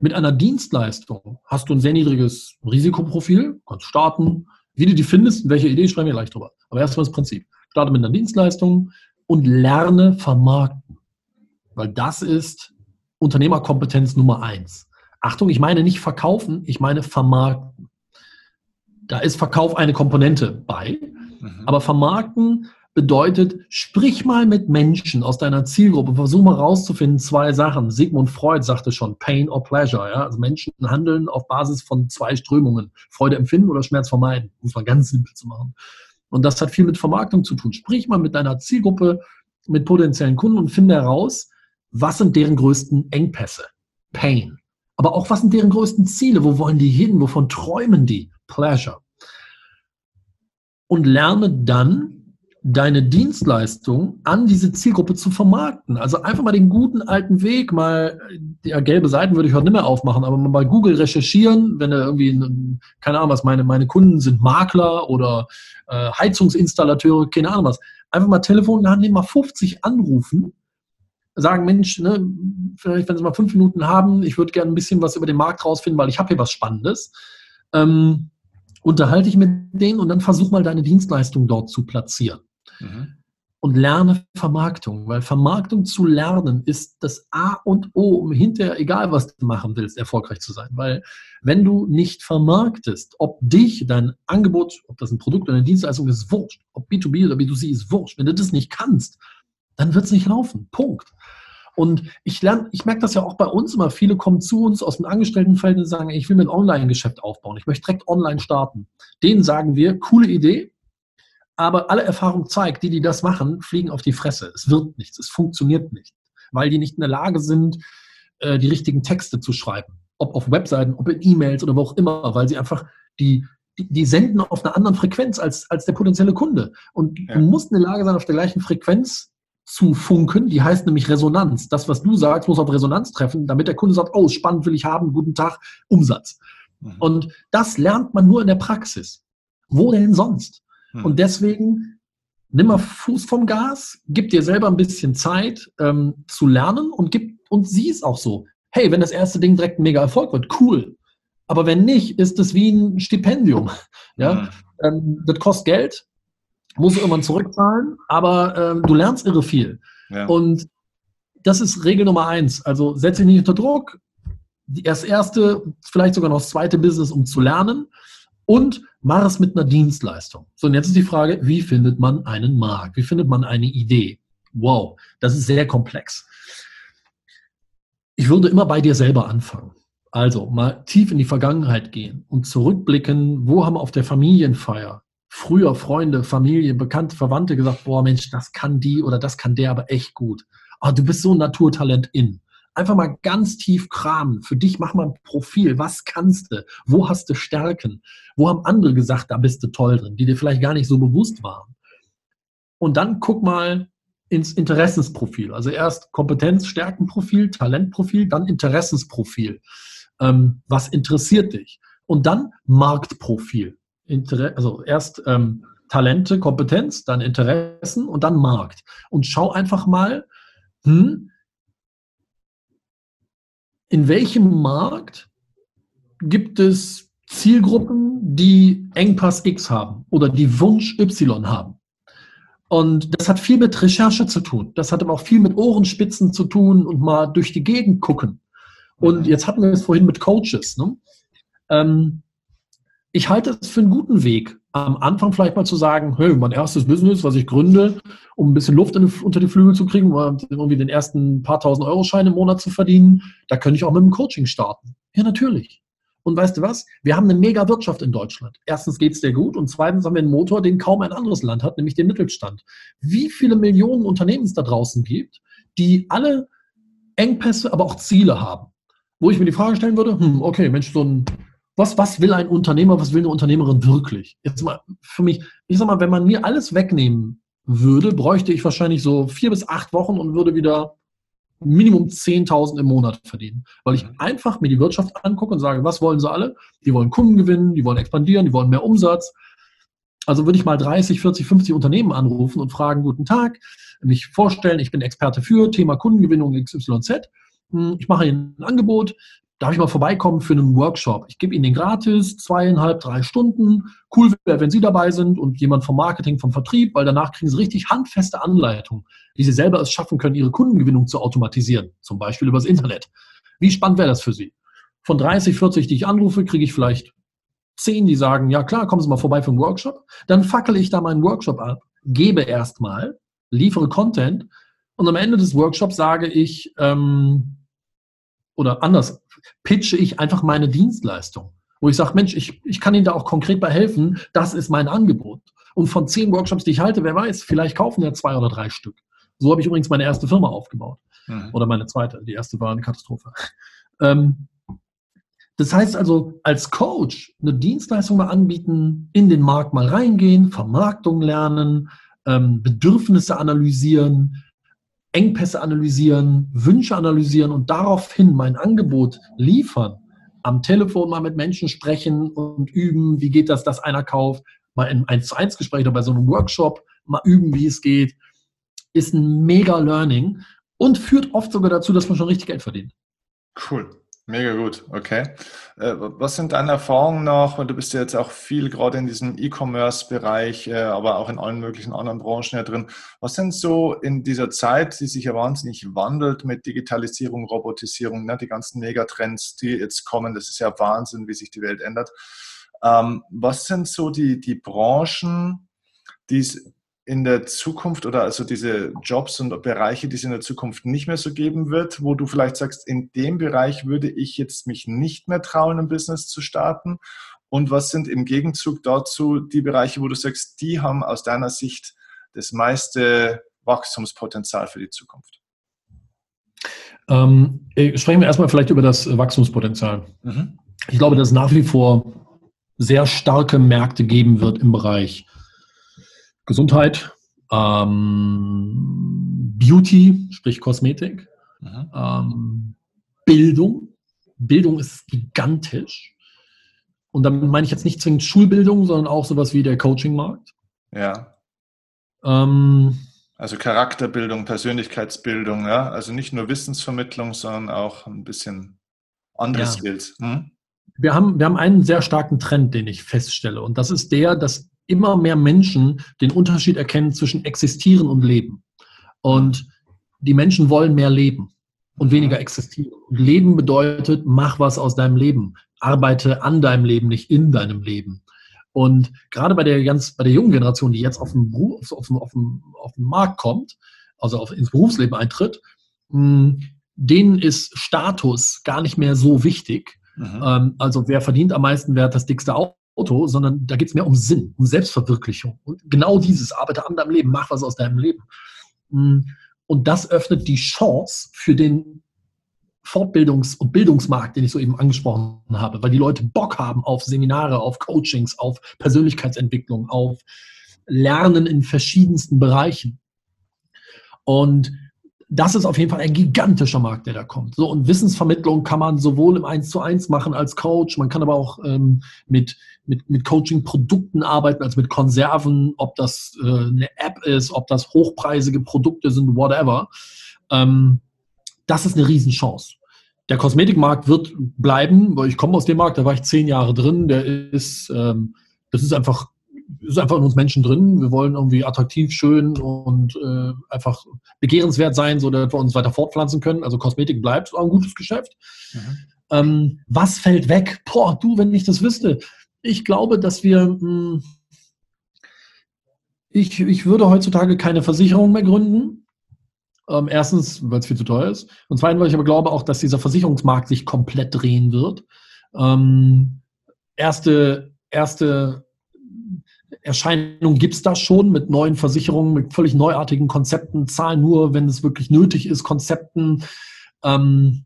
mit einer Dienstleistung hast du ein sehr niedriges Risikoprofil, kannst starten. Wie du die findest, welche Idee, sprechen wir gleich drüber. Aber erstmal das Prinzip. Starte mit einer Dienstleistung und lerne vermarkten. Weil das ist Unternehmerkompetenz Nummer eins. Achtung, ich meine nicht verkaufen, ich meine vermarkten. Da ist Verkauf eine Komponente bei. Mhm. Aber vermarkten bedeutet, sprich mal mit Menschen aus deiner Zielgruppe, versuch mal rauszufinden, zwei Sachen. Sigmund Freud sagte schon, Pain or Pleasure. Ja? Also Menschen handeln auf Basis von zwei Strömungen. Freude empfinden oder Schmerz vermeiden. Muss man ganz simpel zu machen. Und das hat viel mit Vermarktung zu tun. Sprich mal mit deiner Zielgruppe, mit potenziellen Kunden und finde heraus, was sind deren größten Engpässe? Pain. Aber auch, was sind deren größten Ziele? Wo wollen die hin? Wovon träumen die? Pleasure. Und lerne dann, deine Dienstleistung an diese Zielgruppe zu vermarkten. Also einfach mal den guten alten Weg, mal, ja, gelbe Seiten würde ich heute nicht mehr aufmachen, aber mal bei Google recherchieren, wenn er irgendwie, keine Ahnung was, meine, meine Kunden sind Makler oder äh, Heizungsinstallateure, keine Ahnung was. Einfach mal Telefon in nehmen, mal 50 anrufen, sagen, Mensch, ne, vielleicht, wenn Sie mal fünf Minuten haben, ich würde gerne ein bisschen was über den Markt rausfinden, weil ich habe hier was Spannendes. Ähm, unterhalte ich mit denen und dann versuch mal deine Dienstleistung dort zu platzieren. Mhm. und lerne Vermarktung, weil Vermarktung zu lernen ist das A und O, um hinterher, egal was du machen willst, erfolgreich zu sein. Weil wenn du nicht vermarktest, ob dich, dein Angebot, ob das ein Produkt oder eine Dienstleistung ist, wurscht. Ob B2B oder B2C ist wurscht. Wenn du das nicht kannst, dann wird es nicht laufen. Punkt. Und ich lerne, ich merke das ja auch bei uns immer. Viele kommen zu uns aus dem Angestelltenfeld und sagen, ich will mir ein Online-Geschäft aufbauen. Ich möchte direkt online starten. Denen sagen wir, coole Idee, aber alle Erfahrung zeigt, die, die das machen, fliegen auf die Fresse. Es wird nichts, es funktioniert nicht, weil die nicht in der Lage sind, äh, die richtigen Texte zu schreiben. Ob auf Webseiten, ob in E-Mails oder wo auch immer, weil sie einfach die, die, die, senden auf einer anderen Frequenz als, als der potenzielle Kunde. Und ja. du musst in der Lage sein, auf der gleichen Frequenz zu funken, die heißt nämlich Resonanz. Das, was du sagst, muss auf Resonanz treffen, damit der Kunde sagt, oh, spannend will ich haben, guten Tag, Umsatz. Mhm. Und das lernt man nur in der Praxis. Wo denn sonst? Hm. Und deswegen nimm mal Fuß vom Gas, gib dir selber ein bisschen Zeit ähm, zu lernen und gib und sieh es auch so. Hey, wenn das erste Ding direkt ein mega Erfolg wird, cool. Aber wenn nicht, ist es wie ein Stipendium. Ja, hm. ähm, das kostet Geld, musst du irgendwann zurückzahlen, aber ähm, du lernst irre viel. Ja. Und das ist Regel Nummer eins. Also setze dich nicht unter Druck. Das erste, vielleicht sogar noch das zweite Business, um zu lernen und mach es mit einer Dienstleistung. So, und jetzt ist die Frage, wie findet man einen Markt? Wie findet man eine Idee? Wow, das ist sehr komplex. Ich würde immer bei dir selber anfangen. Also mal tief in die Vergangenheit gehen und zurückblicken, wo haben auf der Familienfeier früher Freunde, Familie, Bekannte, Verwandte gesagt, boah Mensch, das kann die oder das kann der aber echt gut. Oh, du bist so ein Naturtalent in einfach mal ganz tief kramen. Für dich mach mal ein Profil. Was kannst du? Wo hast du Stärken? Wo haben andere gesagt, da bist du toll drin, die dir vielleicht gar nicht so bewusst waren? Und dann guck mal ins Interessensprofil. Also erst Kompetenz, Stärkenprofil, Talentprofil, dann Interessensprofil. Ähm, was interessiert dich? Und dann Marktprofil. Inter also erst ähm, Talente, Kompetenz, dann Interessen und dann Markt. Und schau einfach mal, hm, in welchem Markt gibt es Zielgruppen, die Engpass X haben oder die Wunsch Y haben? Und das hat viel mit Recherche zu tun. Das hat aber auch viel mit Ohrenspitzen zu tun und mal durch die Gegend gucken. Und mhm. jetzt hatten wir es vorhin mit Coaches. Ne? Ähm, ich halte es für einen guten Weg, am Anfang vielleicht mal zu sagen, hey, mein erstes Business, was ich gründe, um ein bisschen Luft in, unter die Flügel zu kriegen, um irgendwie den ersten paar tausend Euro Schein im Monat zu verdienen, da könnte ich auch mit dem Coaching starten. Ja, natürlich. Und weißt du was? Wir haben eine mega Wirtschaft in Deutschland. Erstens geht es dir gut und zweitens haben wir einen Motor, den kaum ein anderes Land hat, nämlich den Mittelstand. Wie viele Millionen Unternehmen es da draußen gibt, die alle Engpässe, aber auch Ziele haben. Wo ich mir die Frage stellen würde, hm, okay, Mensch, so ein was, was will ein Unternehmer, was will eine Unternehmerin wirklich? Jetzt mal für mich, ich sag mal, wenn man mir alles wegnehmen würde, bräuchte ich wahrscheinlich so vier bis acht Wochen und würde wieder Minimum 10.000 im Monat verdienen. Weil ich einfach mir die Wirtschaft angucke und sage, was wollen sie alle? Die wollen Kunden gewinnen, die wollen expandieren, die wollen mehr Umsatz. Also würde ich mal 30, 40, 50 Unternehmen anrufen und fragen, guten Tag, mich vorstellen, ich bin Experte für Thema Kundengewinnung XYZ. Hm, ich mache Ihnen ein Angebot darf ich mal vorbeikommen für einen Workshop? Ich gebe Ihnen den gratis, zweieinhalb, drei Stunden. Cool wäre, wenn Sie dabei sind und jemand vom Marketing, vom Vertrieb, weil danach kriegen Sie richtig handfeste Anleitungen, wie Sie selber es schaffen können, Ihre Kundengewinnung zu automatisieren, zum Beispiel übers Internet. Wie spannend wäre das für Sie? Von 30, 40, die ich anrufe, kriege ich vielleicht 10, die sagen, ja klar, kommen Sie mal vorbei für einen Workshop. Dann fackele ich da meinen Workshop ab, gebe erstmal, liefere Content und am Ende des Workshops sage ich, ähm, oder anders, pitche ich einfach meine Dienstleistung. Wo ich sage, Mensch, ich, ich kann Ihnen da auch konkret bei helfen, das ist mein Angebot. Und von zehn Workshops, die ich halte, wer weiß, vielleicht kaufen ja zwei oder drei Stück. So habe ich übrigens meine erste Firma aufgebaut. Mhm. Oder meine zweite. Die erste war eine Katastrophe. Ähm, das heißt also, als Coach eine Dienstleistung mal anbieten, in den Markt mal reingehen, Vermarktung lernen, ähm, Bedürfnisse analysieren, Engpässe analysieren, Wünsche analysieren und daraufhin mein Angebot liefern, am Telefon mal mit Menschen sprechen und üben, wie geht das, dass einer kauft, mal in 1 zu 1 Gespräch oder bei so einem Workshop mal üben, wie es geht, ist ein mega Learning und führt oft sogar dazu, dass man schon richtig Geld verdient. Cool. Mega gut, okay. Äh, was sind deine Erfahrungen noch? Du bist ja jetzt auch viel gerade in diesem E-Commerce-Bereich, äh, aber auch in allen möglichen anderen Branchen ja drin. Was sind so in dieser Zeit, die sich ja wahnsinnig wandelt mit Digitalisierung, Robotisierung, ne, die ganzen Megatrends, die jetzt kommen, das ist ja Wahnsinn, wie sich die Welt ändert. Ähm, was sind so die, die Branchen, die es in der Zukunft oder also diese Jobs und Bereiche, die es in der Zukunft nicht mehr so geben wird, wo du vielleicht sagst, in dem Bereich würde ich jetzt mich nicht mehr trauen, ein Business zu starten? Und was sind im Gegenzug dazu die Bereiche, wo du sagst, die haben aus deiner Sicht das meiste Wachstumspotenzial für die Zukunft? Ähm, sprechen wir erstmal vielleicht über das Wachstumspotenzial. Mhm. Ich glaube, dass es nach wie vor sehr starke Märkte geben wird im Bereich Gesundheit, ähm, Beauty, sprich Kosmetik, mhm. ähm, Bildung. Bildung ist gigantisch. Und damit meine ich jetzt nicht zwingend Schulbildung, sondern auch sowas wie der Coaching-Markt. Ja. Ähm, also Charakterbildung, Persönlichkeitsbildung, ja. Also nicht nur Wissensvermittlung, sondern auch ein bisschen anderes ja. Skills. Hm? Wir, haben, wir haben einen sehr starken Trend, den ich feststelle. Und das ist der, dass immer mehr Menschen den Unterschied erkennen zwischen existieren und leben. Und die Menschen wollen mehr leben und weniger existieren. Und leben bedeutet, mach was aus deinem Leben. Arbeite an deinem Leben, nicht in deinem Leben. Und gerade bei der ganz, bei der jungen Generation, die jetzt auf den, Beruf, auf den, auf den, auf den Markt kommt, also auf, ins Berufsleben eintritt, mh, denen ist Status gar nicht mehr so wichtig. Mhm. Ähm, also wer verdient am meisten, wer hat das dickste Auto, sondern da geht es mehr um Sinn, um Selbstverwirklichung. Und genau dieses, arbeite an deinem Leben, mach was aus deinem Leben. Mm, und das öffnet die Chance für den Fortbildungs- und Bildungsmarkt, den ich soeben angesprochen habe, weil die Leute Bock haben auf Seminare, auf Coachings, auf Persönlichkeitsentwicklung, auf Lernen in verschiedensten Bereichen. Und das ist auf jeden Fall ein gigantischer Markt, der da kommt. So, und Wissensvermittlung kann man sowohl im 1 zu 1 machen als Coach, man kann aber auch ähm, mit, mit, mit Coaching-Produkten arbeiten, also mit Konserven, ob das äh, eine App ist, ob das hochpreisige Produkte sind, whatever. Ähm, das ist eine Riesenchance. Der Kosmetikmarkt wird bleiben, weil ich komme aus dem Markt, da war ich zehn Jahre drin, der ist, ähm, das ist einfach ist einfach in uns Menschen drin. Wir wollen irgendwie attraktiv, schön und äh, einfach begehrenswert sein, so dass wir uns weiter fortpflanzen können. Also Kosmetik bleibt ein gutes Geschäft. Mhm. Ähm, was fällt weg? Boah, du, wenn ich das wüsste. Ich glaube, dass wir. Hm, ich, ich würde heutzutage keine Versicherung mehr gründen. Ähm, erstens, weil es viel zu teuer ist. Und zweitens, weil ich aber glaube auch, dass dieser Versicherungsmarkt sich komplett drehen wird. Ähm, erste, erste Erscheinung gibt es da schon mit neuen Versicherungen, mit völlig neuartigen Konzepten, zahlen nur, wenn es wirklich nötig ist, Konzepten. Ähm,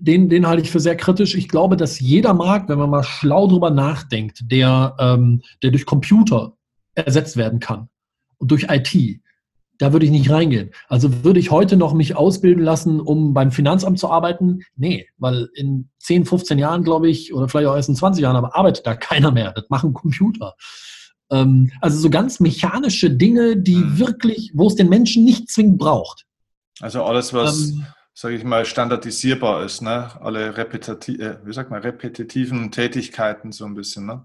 den, den halte ich für sehr kritisch. Ich glaube, dass jeder Markt, wenn man mal schlau drüber nachdenkt, der, ähm, der durch Computer ersetzt werden kann und durch IT, da würde ich nicht reingehen. Also würde ich heute noch mich ausbilden lassen, um beim Finanzamt zu arbeiten? Nee, weil in 10, 15 Jahren, glaube ich, oder vielleicht auch erst in 20 Jahren, aber arbeitet da keiner mehr. Das machen Computer. Ähm, also so ganz mechanische Dinge, die mhm. wirklich, wo es den Menschen nicht zwingend braucht. Also alles, was, ähm, sage ich mal, standardisierbar ist, ne? Alle repetiti äh, wie sagt man, repetitiven Tätigkeiten so ein bisschen, ne?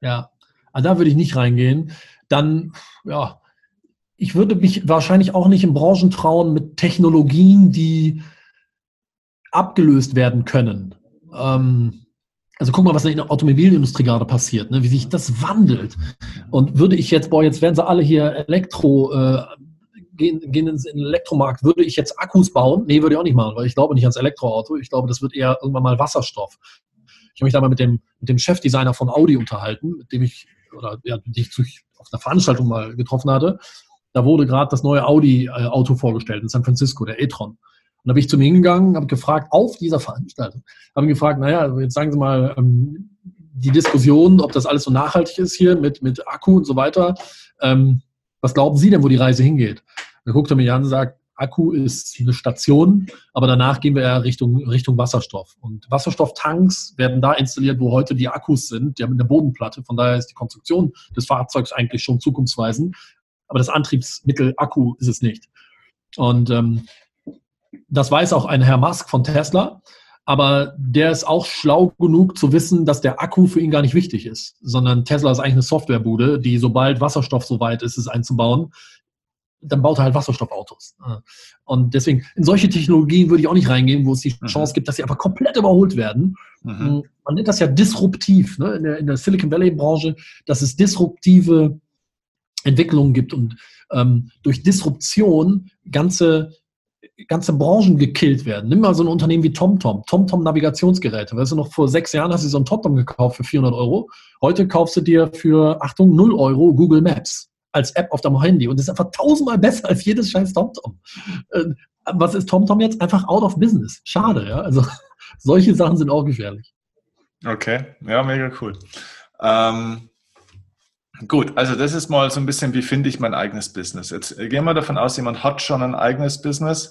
Ja, also da würde ich nicht reingehen. Dann, ja, ich würde mich wahrscheinlich auch nicht in Branchen trauen mit Technologien, die abgelöst werden können. Ähm, also guck mal, was in der Automobilindustrie gerade passiert, ne? wie sich das wandelt. Und würde ich jetzt, boah, jetzt werden sie alle hier Elektro, äh, gehen, gehen in den Elektromarkt, würde ich jetzt Akkus bauen? Nee, würde ich auch nicht machen, weil ich glaube nicht ans Elektroauto. Ich glaube, das wird eher irgendwann mal Wasserstoff. Ich habe mich da mal mit dem, mit dem Chefdesigner von Audi unterhalten, mit dem ich, oder ja, die ich auf einer Veranstaltung mal getroffen hatte. Da wurde gerade das neue Audi-Auto vorgestellt in San Francisco, der e-tron. Und da bin ich zu ihm hingegangen, habe gefragt, auf dieser Veranstaltung, habe ihn gefragt, naja, jetzt sagen Sie mal, ähm, die Diskussion, ob das alles so nachhaltig ist hier mit, mit Akku und so weiter. Ähm, was glauben Sie denn, wo die Reise hingeht? Da guckt er mich an und sagt, Akku ist eine Station, aber danach gehen wir ja Richtung, Richtung Wasserstoff. Und Wasserstofftanks werden da installiert, wo heute die Akkus sind. Die haben eine Bodenplatte. Von daher ist die Konstruktion des Fahrzeugs eigentlich schon zukunftsweisend aber das Antriebsmittel Akku ist es nicht. Und ähm, das weiß auch ein Herr Musk von Tesla. aber der ist auch schlau genug zu wissen, dass der Akku für ihn gar nicht wichtig ist, sondern Tesla ist eigentlich eine Softwarebude, die sobald Wasserstoff so weit ist, es einzubauen, dann baut er halt Wasserstoffautos. Und deswegen, in solche Technologien würde ich auch nicht reingehen, wo es die mhm. Chance gibt, dass sie einfach komplett überholt werden. Mhm. Man nennt das ja disruptiv ne? in, der, in der Silicon Valley-Branche, dass es disruptive Entwicklungen gibt und ähm, durch Disruption ganze ganze Branchen gekillt werden. Nimm mal so ein Unternehmen wie TomTom, TomTom Navigationsgeräte. Weißt du, noch vor sechs Jahren hast du so ein TomTom gekauft für 400 Euro. Heute kaufst du dir für, Achtung, 0 Euro Google Maps als App auf deinem Handy. Und ist einfach tausendmal besser als jedes scheiß TomTom. Äh, was ist TomTom jetzt? Einfach out of business. Schade, ja. Also solche Sachen sind auch gefährlich. Okay, ja, mega cool. Ähm, gut, also das ist mal so ein bisschen, wie finde ich mein eigenes Business? Jetzt gehen wir davon aus, jemand hat schon ein eigenes Business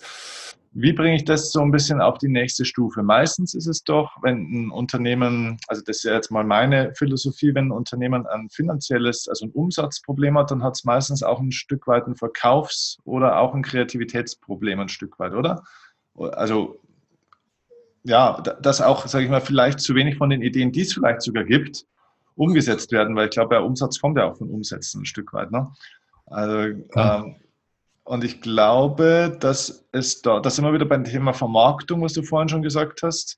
wie bringe ich das so ein bisschen auf die nächste Stufe? Meistens ist es doch, wenn ein Unternehmen, also das ist ja jetzt mal meine Philosophie, wenn ein Unternehmen ein finanzielles, also ein Umsatzproblem hat, dann hat es meistens auch ein Stück weit ein Verkaufs- oder auch ein Kreativitätsproblem ein Stück weit, oder? Also ja, dass auch, sage ich mal, vielleicht zu wenig von den Ideen, die es vielleicht sogar gibt, umgesetzt werden, weil ich glaube, der Umsatz kommt ja auch von Umsätzen ein Stück weit. Ne? Also ja. ähm, und ich glaube, dass es da, das wir wieder beim Thema Vermarktung, was du vorhin schon gesagt hast.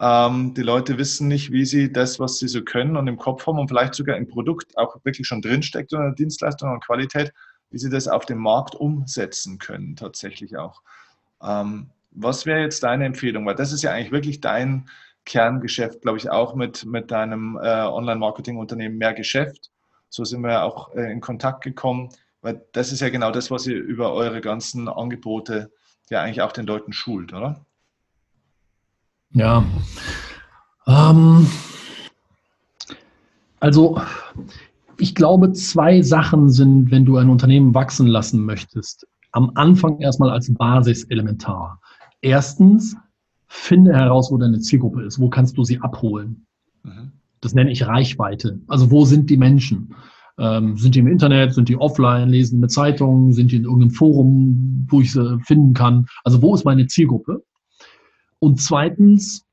Ähm, die Leute wissen nicht, wie sie das, was sie so können und im Kopf haben und vielleicht sogar im Produkt auch wirklich schon drinsteckt oder Dienstleistung und Qualität, wie sie das auf dem Markt umsetzen können, tatsächlich auch. Ähm, was wäre jetzt deine Empfehlung? Weil das ist ja eigentlich wirklich dein Kerngeschäft, glaube ich, auch mit, mit deinem äh, Online-Marketing-Unternehmen mehr Geschäft. So sind wir ja auch äh, in Kontakt gekommen. Weil das ist ja genau das, was ihr über eure ganzen Angebote ja eigentlich auch den Leuten schult, oder? Ja. Ähm, also ich glaube, zwei Sachen sind, wenn du ein Unternehmen wachsen lassen möchtest, am Anfang erstmal als Basis elementar. Erstens, finde heraus, wo deine Zielgruppe ist. Wo kannst du sie abholen? Mhm. Das nenne ich Reichweite. Also wo sind die Menschen? Ähm, sind die im Internet, sind die offline, lesen die mit Zeitungen, sind die in irgendeinem Forum, wo ich sie finden kann? Also wo ist meine Zielgruppe? Und zweitens,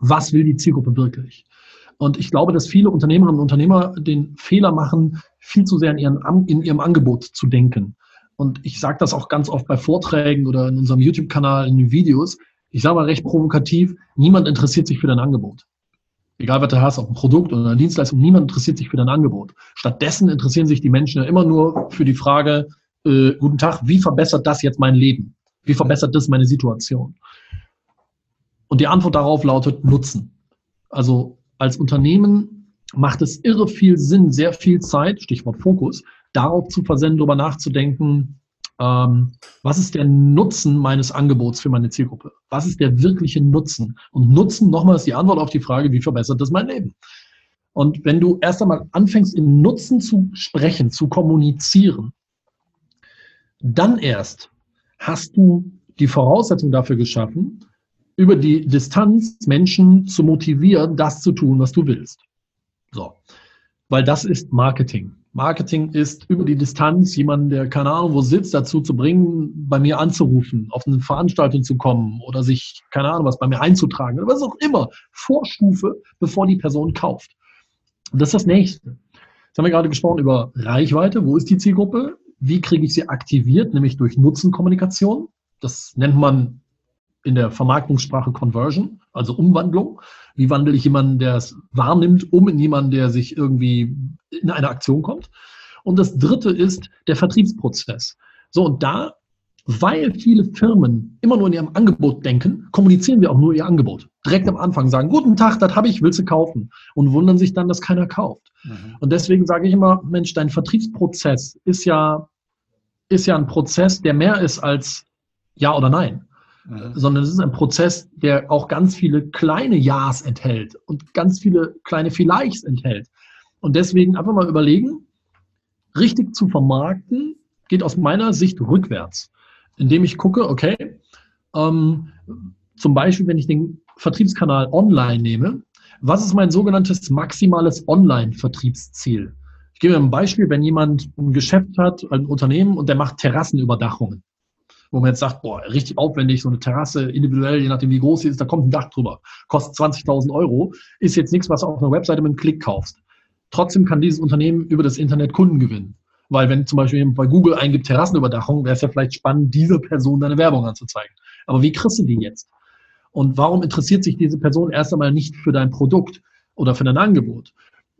was will die Zielgruppe wirklich? Und ich glaube, dass viele Unternehmerinnen und Unternehmer den Fehler machen, viel zu sehr in, ihren, in ihrem Angebot zu denken. Und ich sage das auch ganz oft bei Vorträgen oder in unserem YouTube-Kanal, in den Videos. Ich sage mal recht provokativ, niemand interessiert sich für dein Angebot egal was du hast, ob ein Produkt oder eine Dienstleistung, niemand interessiert sich für dein Angebot. Stattdessen interessieren sich die Menschen ja immer nur für die Frage, äh, guten Tag, wie verbessert das jetzt mein Leben? Wie verbessert das meine Situation? Und die Antwort darauf lautet Nutzen. Also als Unternehmen macht es irre viel Sinn, sehr viel Zeit, Stichwort Fokus, darauf zu versenden, darüber nachzudenken, ähm, was ist der Nutzen meines Angebots für meine Zielgruppe? Was ist der wirkliche Nutzen? Und Nutzen, nochmal ist die Antwort auf die Frage, wie verbessert das mein Leben? Und wenn du erst einmal anfängst, in Nutzen zu sprechen, zu kommunizieren, dann erst hast du die Voraussetzung dafür geschaffen, über die Distanz Menschen zu motivieren, das zu tun, was du willst. So. Weil das ist Marketing. Marketing ist über die Distanz, jemanden, der keine Ahnung wo sitzt, dazu zu bringen, bei mir anzurufen, auf eine Veranstaltung zu kommen oder sich, keine Ahnung was, bei mir einzutragen oder was auch immer. Vorstufe, bevor die Person kauft. Und das ist das Nächste. Jetzt haben wir gerade gesprochen über Reichweite. Wo ist die Zielgruppe? Wie kriege ich sie aktiviert? Nämlich durch Nutzenkommunikation. Das nennt man in der Vermarktungssprache Conversion, also Umwandlung. Wie wandle ich jemanden, der es wahrnimmt, um in jemanden, der sich irgendwie in eine Aktion kommt? Und das dritte ist der Vertriebsprozess. So, und da, weil viele Firmen immer nur in ihrem Angebot denken, kommunizieren wir auch nur ihr Angebot. Direkt am Anfang sagen, guten Tag, das habe ich, willst du kaufen? Und wundern sich dann, dass keiner kauft. Mhm. Und deswegen sage ich immer, Mensch, dein Vertriebsprozess ist ja, ist ja ein Prozess, der mehr ist als Ja oder Nein mhm. sondern es ist ein Prozess, der auch ganz viele kleine Ja's enthält und ganz viele kleine Vielleichts enthält. Und deswegen einfach mal überlegen, richtig zu vermarkten, geht aus meiner Sicht rückwärts, indem ich gucke, okay, ähm, zum Beispiel, wenn ich den Vertriebskanal online nehme, was ist mein sogenanntes maximales Online-Vertriebsziel? Ich gebe ein Beispiel, wenn jemand ein Geschäft hat, ein Unternehmen und der macht Terrassenüberdachungen wo man jetzt sagt, boah, richtig aufwendig, so eine Terrasse individuell, je nachdem wie groß sie ist, da kommt ein Dach drüber, kostet 20.000 Euro, ist jetzt nichts, was du auf einer Webseite mit einem Klick kaufst. Trotzdem kann dieses Unternehmen über das Internet Kunden gewinnen. Weil wenn zum Beispiel bei Google eingibt Terrassenüberdachung, wäre es ja vielleicht spannend, dieser Person deine Werbung anzuzeigen. Aber wie kriegst du die jetzt? Und warum interessiert sich diese Person erst einmal nicht für dein Produkt oder für dein Angebot?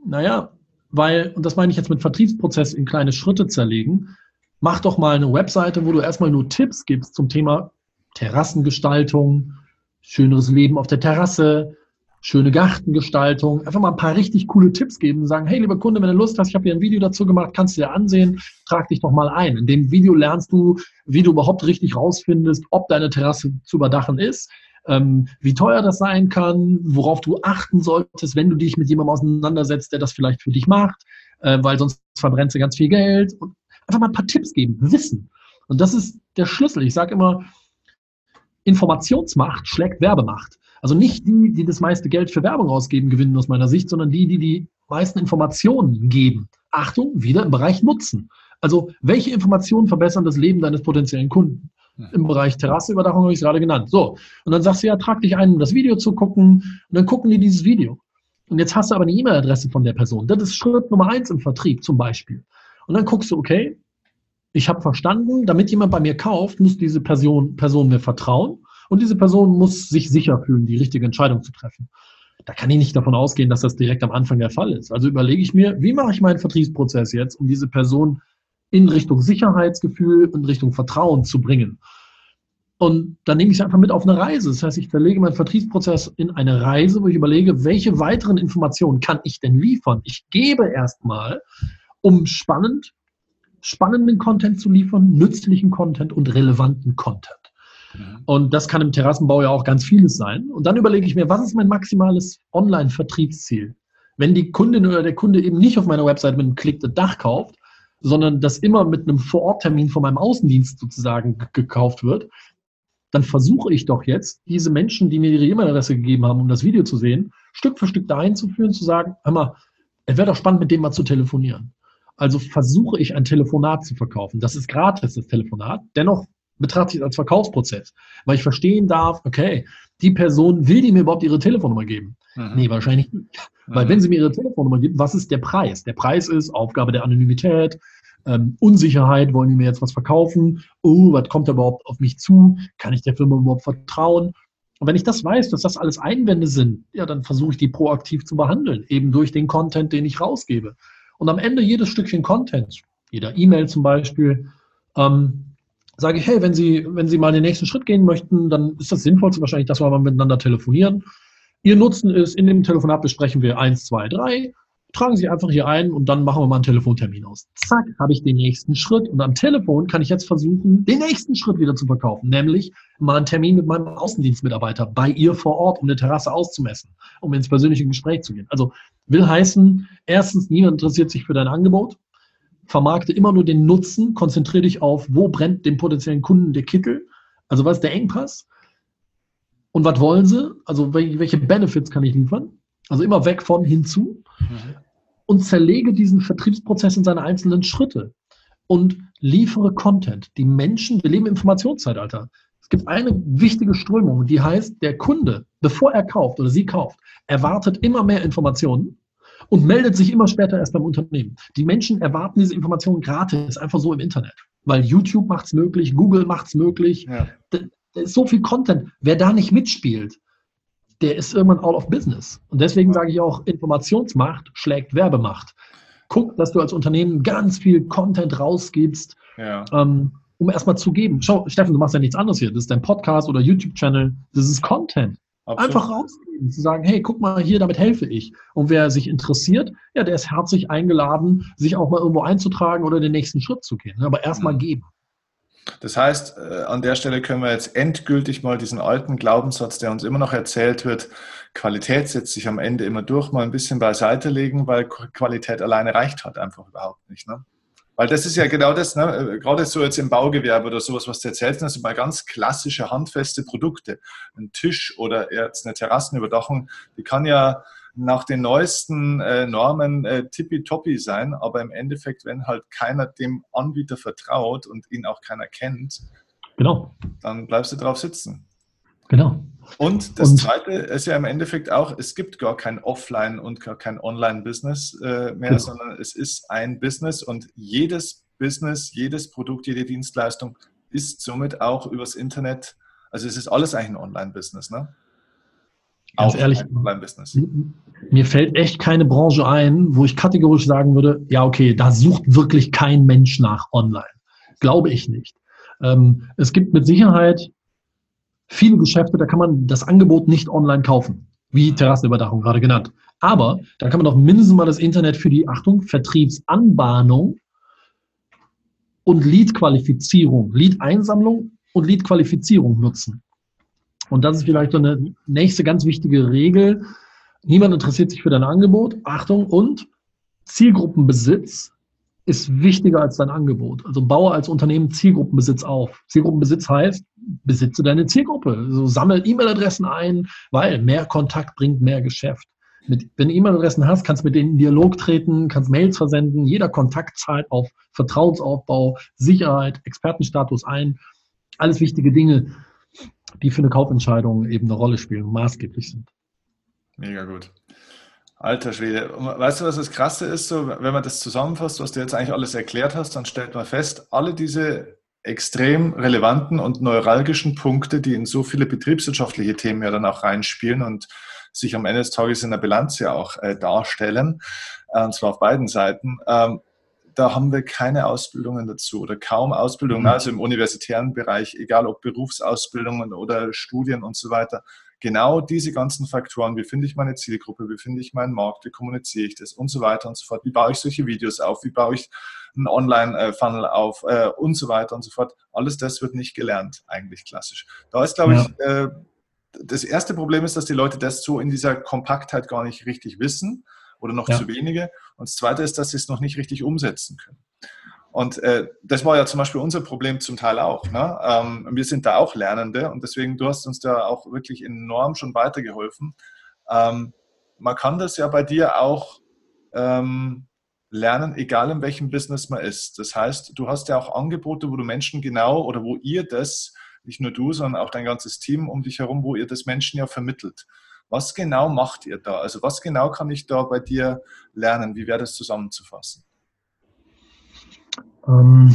Naja, weil, und das meine ich jetzt mit Vertriebsprozess in kleine Schritte zerlegen, mach doch mal eine Webseite, wo du erstmal nur Tipps gibst zum Thema Terrassengestaltung, schöneres Leben auf der Terrasse, schöne Gartengestaltung, einfach mal ein paar richtig coole Tipps geben und sagen, hey, lieber Kunde, wenn du Lust hast, ich habe hier ein Video dazu gemacht, kannst du dir ansehen, trag dich doch mal ein. In dem Video lernst du, wie du überhaupt richtig rausfindest, ob deine Terrasse zu überdachen ist, ähm, wie teuer das sein kann, worauf du achten solltest, wenn du dich mit jemandem auseinandersetzt, der das vielleicht für dich macht, äh, weil sonst verbrennst du ganz viel Geld. Und einfach mal ein paar Tipps geben, Wissen. Und das ist der Schlüssel. Ich sage immer, Informationsmacht schlägt Werbemacht. Also nicht die, die das meiste Geld für Werbung ausgeben, gewinnen aus meiner Sicht, sondern die, die die meisten Informationen geben. Achtung, wieder im Bereich Nutzen. Also welche Informationen verbessern das Leben deines potenziellen Kunden? Im Bereich Terrasseüberdachung habe ich es gerade genannt. So, und dann sagst du ja, trag dich ein, um das Video zu gucken. Und dann gucken die dieses Video. Und jetzt hast du aber eine E-Mail-Adresse von der Person. Das ist Schritt Nummer eins im Vertrieb zum Beispiel. Und dann guckst du, okay, ich habe verstanden, damit jemand bei mir kauft, muss diese Person, Person mir vertrauen. Und diese Person muss sich sicher fühlen, die richtige Entscheidung zu treffen. Da kann ich nicht davon ausgehen, dass das direkt am Anfang der Fall ist. Also überlege ich mir, wie mache ich meinen Vertriebsprozess jetzt, um diese Person in Richtung Sicherheitsgefühl und Richtung Vertrauen zu bringen. Und dann nehme ich sie einfach mit auf eine Reise. Das heißt, ich verlege meinen Vertriebsprozess in eine Reise, wo ich überlege, welche weiteren Informationen kann ich denn liefern? Ich gebe erstmal, um spannend, spannenden Content zu liefern, nützlichen Content und relevanten Content. Mhm. Und das kann im Terrassenbau ja auch ganz vieles sein. Und dann überlege ich mir, was ist mein maximales Online-Vertriebsziel? Wenn die Kundin oder der Kunde eben nicht auf meiner Website mit einem Klick das Dach kauft, sondern das immer mit einem Vororttermin von meinem Außendienst sozusagen gekauft wird, dann versuche ich doch jetzt, diese Menschen, die mir ihre E-Mail-Adresse gegeben haben, um das Video zu sehen, Stück für Stück dahin zu führen, zu sagen, hör mal, es wäre doch spannend, mit dem mal zu telefonieren. Also versuche ich ein Telefonat zu verkaufen. Das ist gratis, das Telefonat. Dennoch betrachte ich es als Verkaufsprozess, weil ich verstehen darf, okay, die Person will die mir überhaupt ihre Telefonnummer geben? Mhm. Nee, wahrscheinlich nicht. Mhm. Weil wenn sie mir ihre Telefonnummer gibt, was ist der Preis? Der Preis ist Aufgabe der Anonymität, ähm, Unsicherheit, wollen die mir jetzt was verkaufen? Oh, was kommt überhaupt auf mich zu? Kann ich der Firma überhaupt vertrauen? Und wenn ich das weiß, dass das alles Einwände sind, ja, dann versuche ich die proaktiv zu behandeln, eben durch den Content, den ich rausgebe. Und am Ende jedes Stückchen Content, jeder E-Mail zum Beispiel, ähm, sage ich, hey, wenn Sie, wenn Sie mal den nächsten Schritt gehen möchten, dann ist das Sinnvollste wahrscheinlich, dass wir mal miteinander telefonieren. Ihr Nutzen ist, in dem Telefonat besprechen wir eins, zwei, drei. Tragen Sie einfach hier ein und dann machen wir mal einen Telefontermin aus. Zack, habe ich den nächsten Schritt und am Telefon kann ich jetzt versuchen, den nächsten Schritt wieder zu verkaufen, nämlich mal einen Termin mit meinem Außendienstmitarbeiter bei ihr vor Ort, um eine Terrasse auszumessen, um ins persönliche Gespräch zu gehen. Also will heißen, erstens, niemand interessiert sich für dein Angebot vermarkte immer nur den Nutzen, konzentriere dich auf, wo brennt dem potenziellen Kunden der Kittel, also was ist der Engpass und was wollen sie, also welche Benefits kann ich liefern, also immer weg von hinzu mhm. und zerlege diesen Vertriebsprozess in seine einzelnen Schritte und liefere Content. Die Menschen, wir leben im Informationszeitalter. Es gibt eine wichtige Strömung, die heißt, der Kunde, bevor er kauft oder sie kauft, erwartet immer mehr Informationen und meldet sich immer später erst beim Unternehmen. Die Menschen erwarten diese Informationen gratis, einfach so im Internet. Weil YouTube macht es möglich, Google macht es möglich. Ja. Da, da ist so viel Content. Wer da nicht mitspielt, der ist irgendwann out of business. Und deswegen sage ich auch, Informationsmacht schlägt Werbemacht. Guck, dass du als Unternehmen ganz viel Content rausgibst, ja. ähm, um erstmal zu geben. Schau, Steffen, du machst ja nichts anderes hier. Das ist dein Podcast oder YouTube-Channel. Das ist Content. Absolut. Einfach rausgeben, zu sagen, hey, guck mal hier, damit helfe ich. Und wer sich interessiert, ja, der ist herzlich eingeladen, sich auch mal irgendwo einzutragen oder den nächsten Schritt zu gehen. Aber erstmal mhm. geben. Das heißt, äh, an der Stelle können wir jetzt endgültig mal diesen alten Glaubenssatz, der uns immer noch erzählt wird, Qualität setzt sich am Ende immer durch, mal ein bisschen beiseite legen, weil Qualität alleine reicht halt einfach überhaupt nicht. Ne? Weil das ist ja genau das, ne? Äh, gerade so jetzt im Baugewerbe oder sowas, was du erzählst, das sind mal ganz klassische handfeste Produkte. Ein Tisch oder jetzt eine Terrassenüberdachung, die kann ja nach den neuesten äh, Normen äh, tippitoppi sein, aber im Endeffekt, wenn halt keiner dem Anbieter vertraut und ihn auch keiner kennt, Genau. Dann bleibst du drauf sitzen. Genau. Und das und, Zweite ist ja im Endeffekt auch, es gibt gar kein Offline- und gar kein Online-Business äh, mehr, genau. sondern es ist ein Business und jedes Business, jedes Produkt, jede Dienstleistung ist somit auch übers Internet, also es ist alles eigentlich ein Online-Business, ne? Ganz auch ehrlich, Online-Business. Mir fällt echt keine Branche ein, wo ich kategorisch sagen würde, ja, okay, da sucht wirklich kein Mensch nach online. Glaube ich nicht. Ähm, es gibt mit Sicherheit viele Geschäfte, da kann man das Angebot nicht online kaufen, wie Terrassenüberdachung gerade genannt. Aber da kann man doch mindestens mal das Internet für die, Achtung, Vertriebsanbahnung und Lead-Qualifizierung, Lead-Einsammlung und Lead-Qualifizierung nutzen. Und das ist vielleicht so eine nächste ganz wichtige Regel. Niemand interessiert sich für dein Angebot. Achtung und Zielgruppenbesitz ist wichtiger als dein Angebot. Also baue als Unternehmen Zielgruppenbesitz auf. Zielgruppenbesitz heißt, besitze deine Zielgruppe. Also sammle E-Mail-Adressen ein, weil mehr Kontakt bringt mehr Geschäft. Mit, wenn du E-Mail-Adressen hast, kannst du mit denen in Dialog treten, kannst Mails versenden. Jeder Kontakt zahlt auf Vertrauensaufbau, Sicherheit, Expertenstatus ein. Alles wichtige Dinge, die für eine Kaufentscheidung eben eine Rolle spielen maßgeblich sind. Mega gut. Alter Schwede. weißt du, was das Krasse ist? So, wenn man das zusammenfasst, was du jetzt eigentlich alles erklärt hast, dann stellt man fest, alle diese extrem relevanten und neuralgischen Punkte, die in so viele betriebswirtschaftliche Themen ja dann auch reinspielen und sich am Ende des Tages in der Bilanz ja auch äh, darstellen, äh, und zwar auf beiden Seiten, ähm, da haben wir keine Ausbildungen dazu oder kaum Ausbildungen, mhm. also im universitären Bereich, egal ob Berufsausbildungen oder Studien und so weiter genau diese ganzen Faktoren, wie finde ich meine Zielgruppe, wie finde ich meinen Markt, wie kommuniziere ich das und so weiter und so fort, wie baue ich solche Videos auf, wie baue ich einen Online-Funnel auf äh, und so weiter und so fort. Alles das wird nicht gelernt, eigentlich klassisch. Da ist, glaube ja. ich, äh, das erste Problem ist, dass die Leute das so in dieser Kompaktheit gar nicht richtig wissen oder noch ja. zu wenige. Und das zweite ist, dass sie es noch nicht richtig umsetzen können. Und äh, das war ja zum Beispiel unser Problem zum Teil auch. Ne? Ähm, wir sind da auch Lernende und deswegen, du hast uns da auch wirklich enorm schon weitergeholfen. Ähm, man kann das ja bei dir auch ähm, lernen, egal in welchem Business man ist. Das heißt, du hast ja auch Angebote, wo du Menschen genau oder wo ihr das, nicht nur du, sondern auch dein ganzes Team um dich herum, wo ihr das Menschen ja vermittelt. Was genau macht ihr da? Also was genau kann ich da bei dir lernen? Wie wäre das zusammenzufassen? Ähm,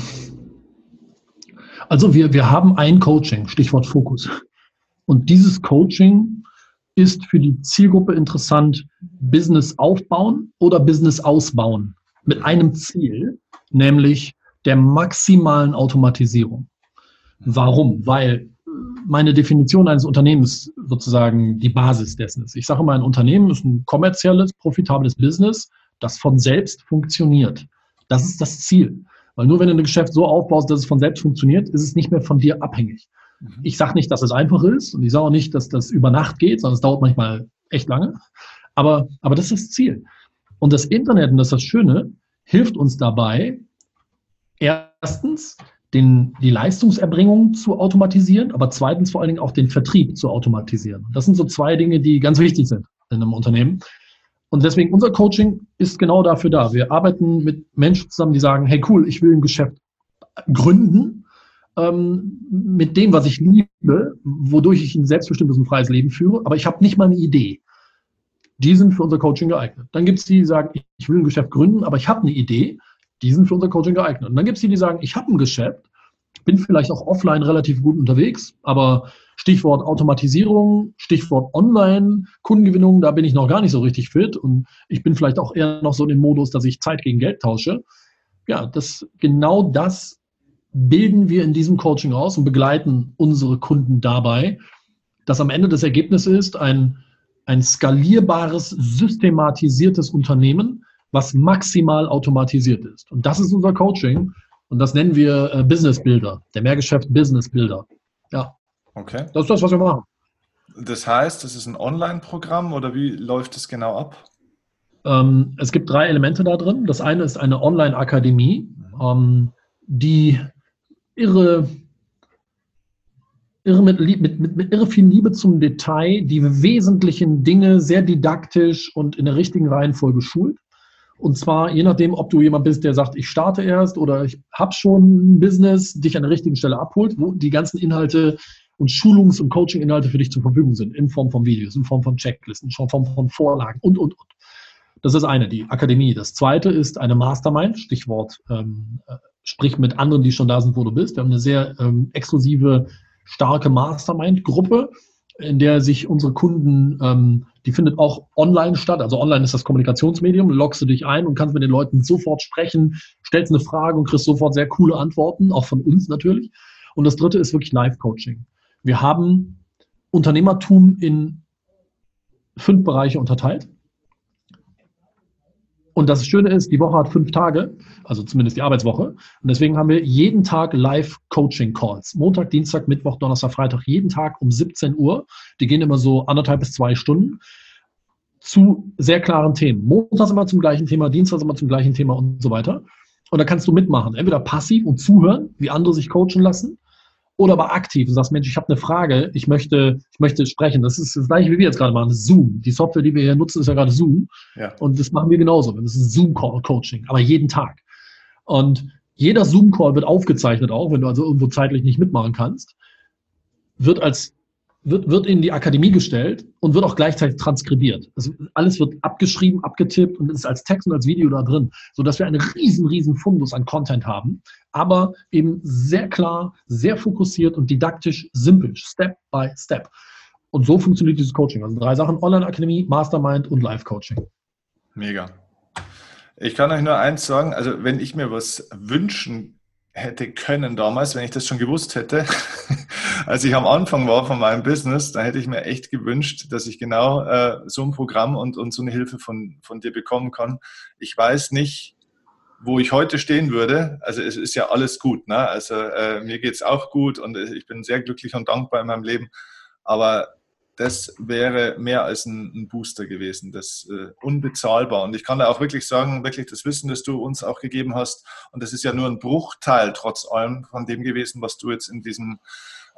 also wir, wir haben ein Coaching, Stichwort Fokus. Und dieses Coaching ist für die Zielgruppe interessant, Business aufbauen oder Business ausbauen. Mit einem Ziel, nämlich der maximalen Automatisierung. Warum? Weil meine Definition eines Unternehmens sozusagen die Basis dessen ist. Ich sage mal, ein Unternehmen ist ein kommerzielles, profitables Business, das von selbst funktioniert. Das ist das Ziel. Weil nur wenn du ein Geschäft so aufbaust, dass es von selbst funktioniert, ist es nicht mehr von dir abhängig. Mhm. Ich sage nicht, dass es einfach ist und ich sage auch nicht, dass das über Nacht geht, sondern es dauert manchmal echt lange. Aber, aber das ist das Ziel. Und das Internet, und das ist das Schöne, hilft uns dabei, erstens den, die Leistungserbringung zu automatisieren, aber zweitens vor allen Dingen auch den Vertrieb zu automatisieren. Das sind so zwei Dinge, die ganz wichtig sind in einem Unternehmen. Und deswegen unser Coaching ist genau dafür da. Wir arbeiten mit Menschen zusammen, die sagen, hey cool, ich will ein Geschäft gründen ähm, mit dem, was ich liebe, wodurch ich ein selbstbestimmtes und freies Leben führe, aber ich habe nicht mal eine Idee. Die sind für unser Coaching geeignet. Dann gibt es die, die sagen, ich will ein Geschäft gründen, aber ich habe eine Idee. Die sind für unser Coaching geeignet. Und dann gibt es die, die sagen, ich habe ein Geschäft, bin vielleicht auch offline relativ gut unterwegs, aber Stichwort Automatisierung, Stichwort Online-Kundengewinnung, da bin ich noch gar nicht so richtig fit und ich bin vielleicht auch eher noch so in dem Modus, dass ich Zeit gegen Geld tausche. Ja, das, genau das bilden wir in diesem Coaching aus und begleiten unsere Kunden dabei, dass am Ende das Ergebnis ist ein, ein skalierbares, systematisiertes Unternehmen, was maximal automatisiert ist. Und das ist unser Coaching und das nennen wir äh, Business Builder, der Mehrgeschäft Business Builder. Ja. Okay. Das ist das, was wir machen. Das heißt, das ist ein Online-Programm oder wie läuft es genau ab? Ähm, es gibt drei Elemente da drin. Das eine ist eine Online-Akademie, ähm, die irre, irre mit, mit, mit, mit irre viel Liebe zum Detail die wesentlichen Dinge sehr didaktisch und in der richtigen Reihenfolge schult. Und zwar je nachdem, ob du jemand bist, der sagt, ich starte erst oder ich habe schon ein Business, dich an der richtigen Stelle abholt, wo die ganzen Inhalte und Schulungs- und Coaching-Inhalte für dich zur Verfügung sind, in Form von Videos, in Form von Checklisten, in Form von Vorlagen und, und, und. Das ist eine, die Akademie. Das zweite ist eine Mastermind, Stichwort, ähm, äh, sprich mit anderen, die schon da sind, wo du bist. Wir haben eine sehr ähm, exklusive, starke Mastermind-Gruppe, in der sich unsere Kunden, ähm, die findet auch online statt. Also online ist das Kommunikationsmedium, loggst du dich ein und kannst mit den Leuten sofort sprechen, stellst eine Frage und kriegst sofort sehr coole Antworten, auch von uns natürlich. Und das dritte ist wirklich Live-Coaching. Wir haben Unternehmertum in fünf Bereiche unterteilt. Und das Schöne ist, die Woche hat fünf Tage, also zumindest die Arbeitswoche. Und deswegen haben wir jeden Tag Live-Coaching-Calls. Montag, Dienstag, Mittwoch, Donnerstag, Freitag, jeden Tag um 17 Uhr. Die gehen immer so anderthalb bis zwei Stunden zu sehr klaren Themen. Montag immer zum gleichen Thema, Dienstag immer zum gleichen Thema und so weiter. Und da kannst du mitmachen. Entweder passiv und zuhören, wie andere sich coachen lassen, oder aber aktiv und sagst, Mensch, ich habe eine Frage, ich möchte, ich möchte sprechen. Das ist das gleiche, wie wir jetzt gerade machen, Zoom. Die Software, die wir hier nutzen, ist ja gerade Zoom. Ja. Und das machen wir genauso. Das ist Zoom-Coaching, aber jeden Tag. Und jeder Zoom-Call wird aufgezeichnet auch, wenn du also irgendwo zeitlich nicht mitmachen kannst, wird als wird, wird in die Akademie gestellt und wird auch gleichzeitig transkribiert. Also alles wird abgeschrieben, abgetippt und ist als Text und als Video da drin, sodass wir einen riesen, riesen Fundus an Content haben, aber eben sehr klar, sehr fokussiert und didaktisch simpel, Step by Step. Und so funktioniert dieses Coaching. Also drei Sachen, Online-Akademie, Mastermind und Live-Coaching. Mega. Ich kann euch nur eins sagen, also wenn ich mir was wünschen hätte können damals, wenn ich das schon gewusst hätte, als ich am Anfang war von meinem Business, da hätte ich mir echt gewünscht, dass ich genau äh, so ein Programm und, und so eine Hilfe von, von dir bekommen kann. Ich weiß nicht, wo ich heute stehen würde. Also es ist ja alles gut. Ne? Also äh, mir es auch gut und ich bin sehr glücklich und dankbar in meinem Leben. Aber das wäre mehr als ein, ein Booster gewesen, das äh, unbezahlbar. Und ich kann da auch wirklich sagen, wirklich das Wissen, das du uns auch gegeben hast, und das ist ja nur ein Bruchteil trotz allem von dem gewesen, was du jetzt in diesem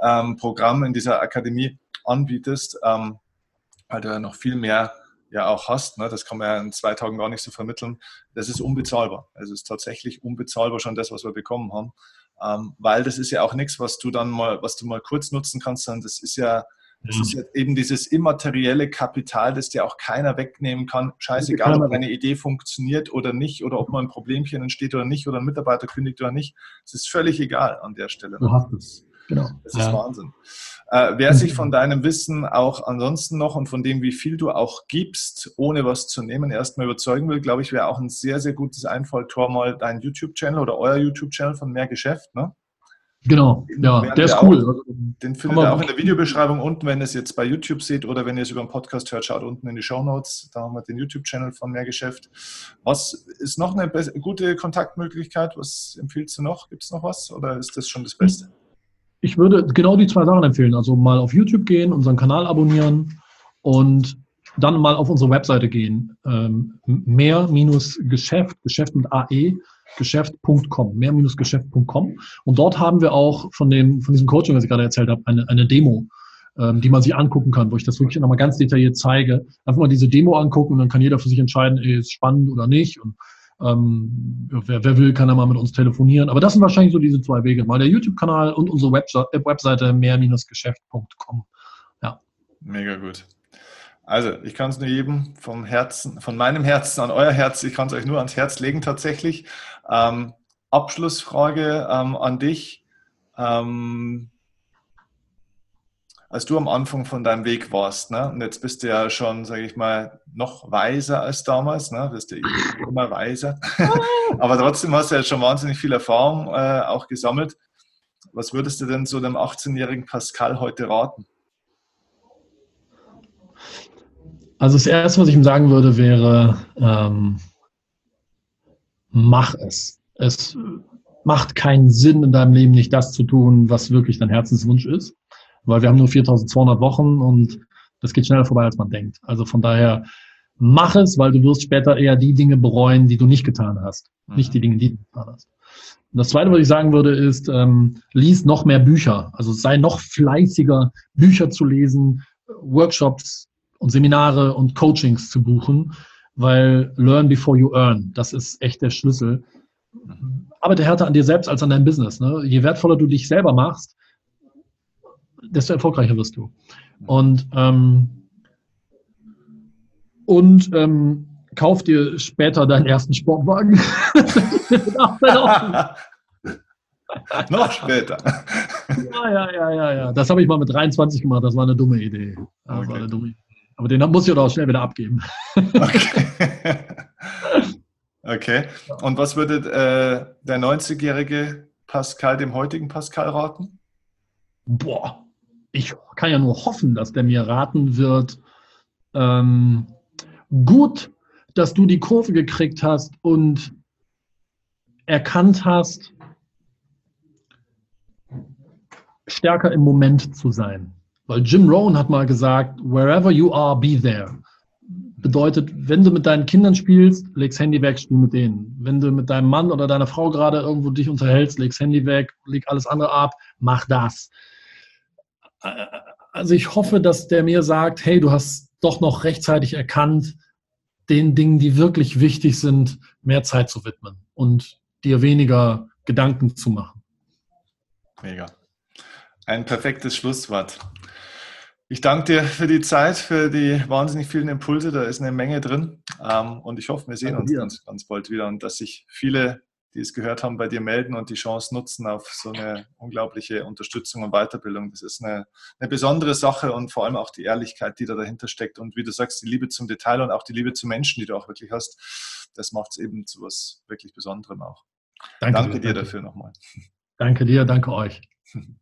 ähm, Programm, in dieser Akademie anbietest, ähm, weil du ja noch viel mehr ja auch hast. Ne? Das kann man ja in zwei Tagen gar nicht so vermitteln. Das ist unbezahlbar. Also es ist tatsächlich unbezahlbar schon das, was wir bekommen haben. Ähm, weil das ist ja auch nichts, was du dann mal, was du mal kurz nutzen kannst, sondern das ist ja das ist ja eben dieses immaterielle Kapital, das dir auch keiner wegnehmen kann. Scheißegal, ob deine Idee funktioniert oder nicht, oder ob mal ein Problemchen entsteht oder nicht, oder ein Mitarbeiter kündigt oder nicht. Es ist völlig egal an der Stelle. Du hast es. Genau. Das ist ja. Wahnsinn. Äh, wer sich von deinem Wissen auch ansonsten noch und von dem, wie viel du auch gibst, ohne was zu nehmen, erstmal überzeugen will, glaube ich, wäre auch ein sehr, sehr gutes Einfalltor mal dein YouTube-Channel oder euer YouTube-Channel von Mehr Geschäft. Ne? Genau, ja, der ist cool. Auch, den findet ihr auch in der Videobeschreibung unten, wenn ihr es jetzt bei YouTube seht oder wenn ihr es über den Podcast hört, schaut unten in die Show Notes. Da haben wir den YouTube-Channel von Mehrgeschäft. Was ist noch eine gute Kontaktmöglichkeit? Was empfiehlst du noch? Gibt es noch was oder ist das schon das Beste? Ich würde genau die zwei Sachen empfehlen. Also mal auf YouTube gehen, unseren Kanal abonnieren und dann mal auf unsere Webseite gehen. Ähm, mehr-geschäft, Geschäft mit AE, geschäft.com, mehr-geschäft.com. Und dort haben wir auch von, dem, von diesem Coaching, was ich gerade erzählt habe, eine, eine Demo, ähm, die man sich angucken kann, wo ich das wirklich nochmal ganz detailliert zeige. Einfach mal diese Demo angucken und dann kann jeder für sich entscheiden, ey, ist spannend oder nicht. Und ähm, wer, wer will, kann da mal mit uns telefonieren. Aber das sind wahrscheinlich so diese zwei Wege. Mal der YouTube-Kanal und unsere Webseite mehr-geschäft.com. Ja. Mega gut. Also, ich kann es nur jedem vom Herzen, von meinem Herzen an euer Herz, ich kann es euch nur ans Herz legen tatsächlich. Ähm, Abschlussfrage ähm, an dich. Ähm, als du am Anfang von deinem Weg warst, ne? und jetzt bist du ja schon, sage ich mal, noch weiser als damals, ne? bist du immer weiser, aber trotzdem hast du ja schon wahnsinnig viel Erfahrung äh, auch gesammelt. Was würdest du denn so dem 18-jährigen Pascal heute raten? Also das Erste, was ich ihm sagen würde, wäre, ähm, mach es. Es macht keinen Sinn in deinem Leben nicht das zu tun, was wirklich dein Herzenswunsch ist, weil wir haben nur 4200 Wochen und das geht schneller vorbei, als man denkt. Also von daher, mach es, weil du wirst später eher die Dinge bereuen, die du nicht getan hast, mhm. nicht die Dinge, die du getan hast. Und das Zweite, was ich sagen würde, ist, ähm, lies noch mehr Bücher. Also sei noch fleißiger, Bücher zu lesen, Workshops und Seminare und Coachings zu buchen, weil learn before you earn, das ist echt der Schlüssel. Arbeite härter an dir selbst als an deinem Business. Ne? Je wertvoller du dich selber machst, desto erfolgreicher wirst du. Und, ähm, und ähm, kauf dir später deinen ersten Sportwagen. Noch später. Ja, ja, ja, ja, ja. Das habe ich mal mit 23 gemacht. Das war eine dumme Idee. Das okay. war eine dumme Idee. Aber den muss ich auch schnell wieder abgeben. Okay. okay. Und was würde äh, der 90-jährige Pascal dem heutigen Pascal raten? Boah, ich kann ja nur hoffen, dass der mir raten wird, ähm, gut, dass du die Kurve gekriegt hast und erkannt hast, stärker im Moment zu sein. Weil Jim Rohn hat mal gesagt, wherever you are, be there. Bedeutet, wenn du mit deinen Kindern spielst, legst Handy weg, spiel mit denen. Wenn du mit deinem Mann oder deiner Frau gerade irgendwo dich unterhältst, legst Handy weg, leg alles andere ab, mach das. Also ich hoffe, dass der mir sagt, hey, du hast doch noch rechtzeitig erkannt, den Dingen, die wirklich wichtig sind, mehr Zeit zu widmen und dir weniger Gedanken zu machen. Mega. Ein perfektes Schlusswort. Ich danke dir für die Zeit, für die wahnsinnig vielen Impulse. Da ist eine Menge drin. Ähm, und ich hoffe, wir sehen uns ganz, ganz bald wieder und dass sich viele, die es gehört haben, bei dir melden und die Chance nutzen auf so eine unglaubliche Unterstützung und Weiterbildung. Das ist eine, eine besondere Sache und vor allem auch die Ehrlichkeit, die da dahinter steckt. Und wie du sagst, die Liebe zum Detail und auch die Liebe zu Menschen, die du auch wirklich hast, das macht es eben zu was wirklich Besonderem auch. Danke, danke dir, dir dafür nochmal. Danke dir, danke euch.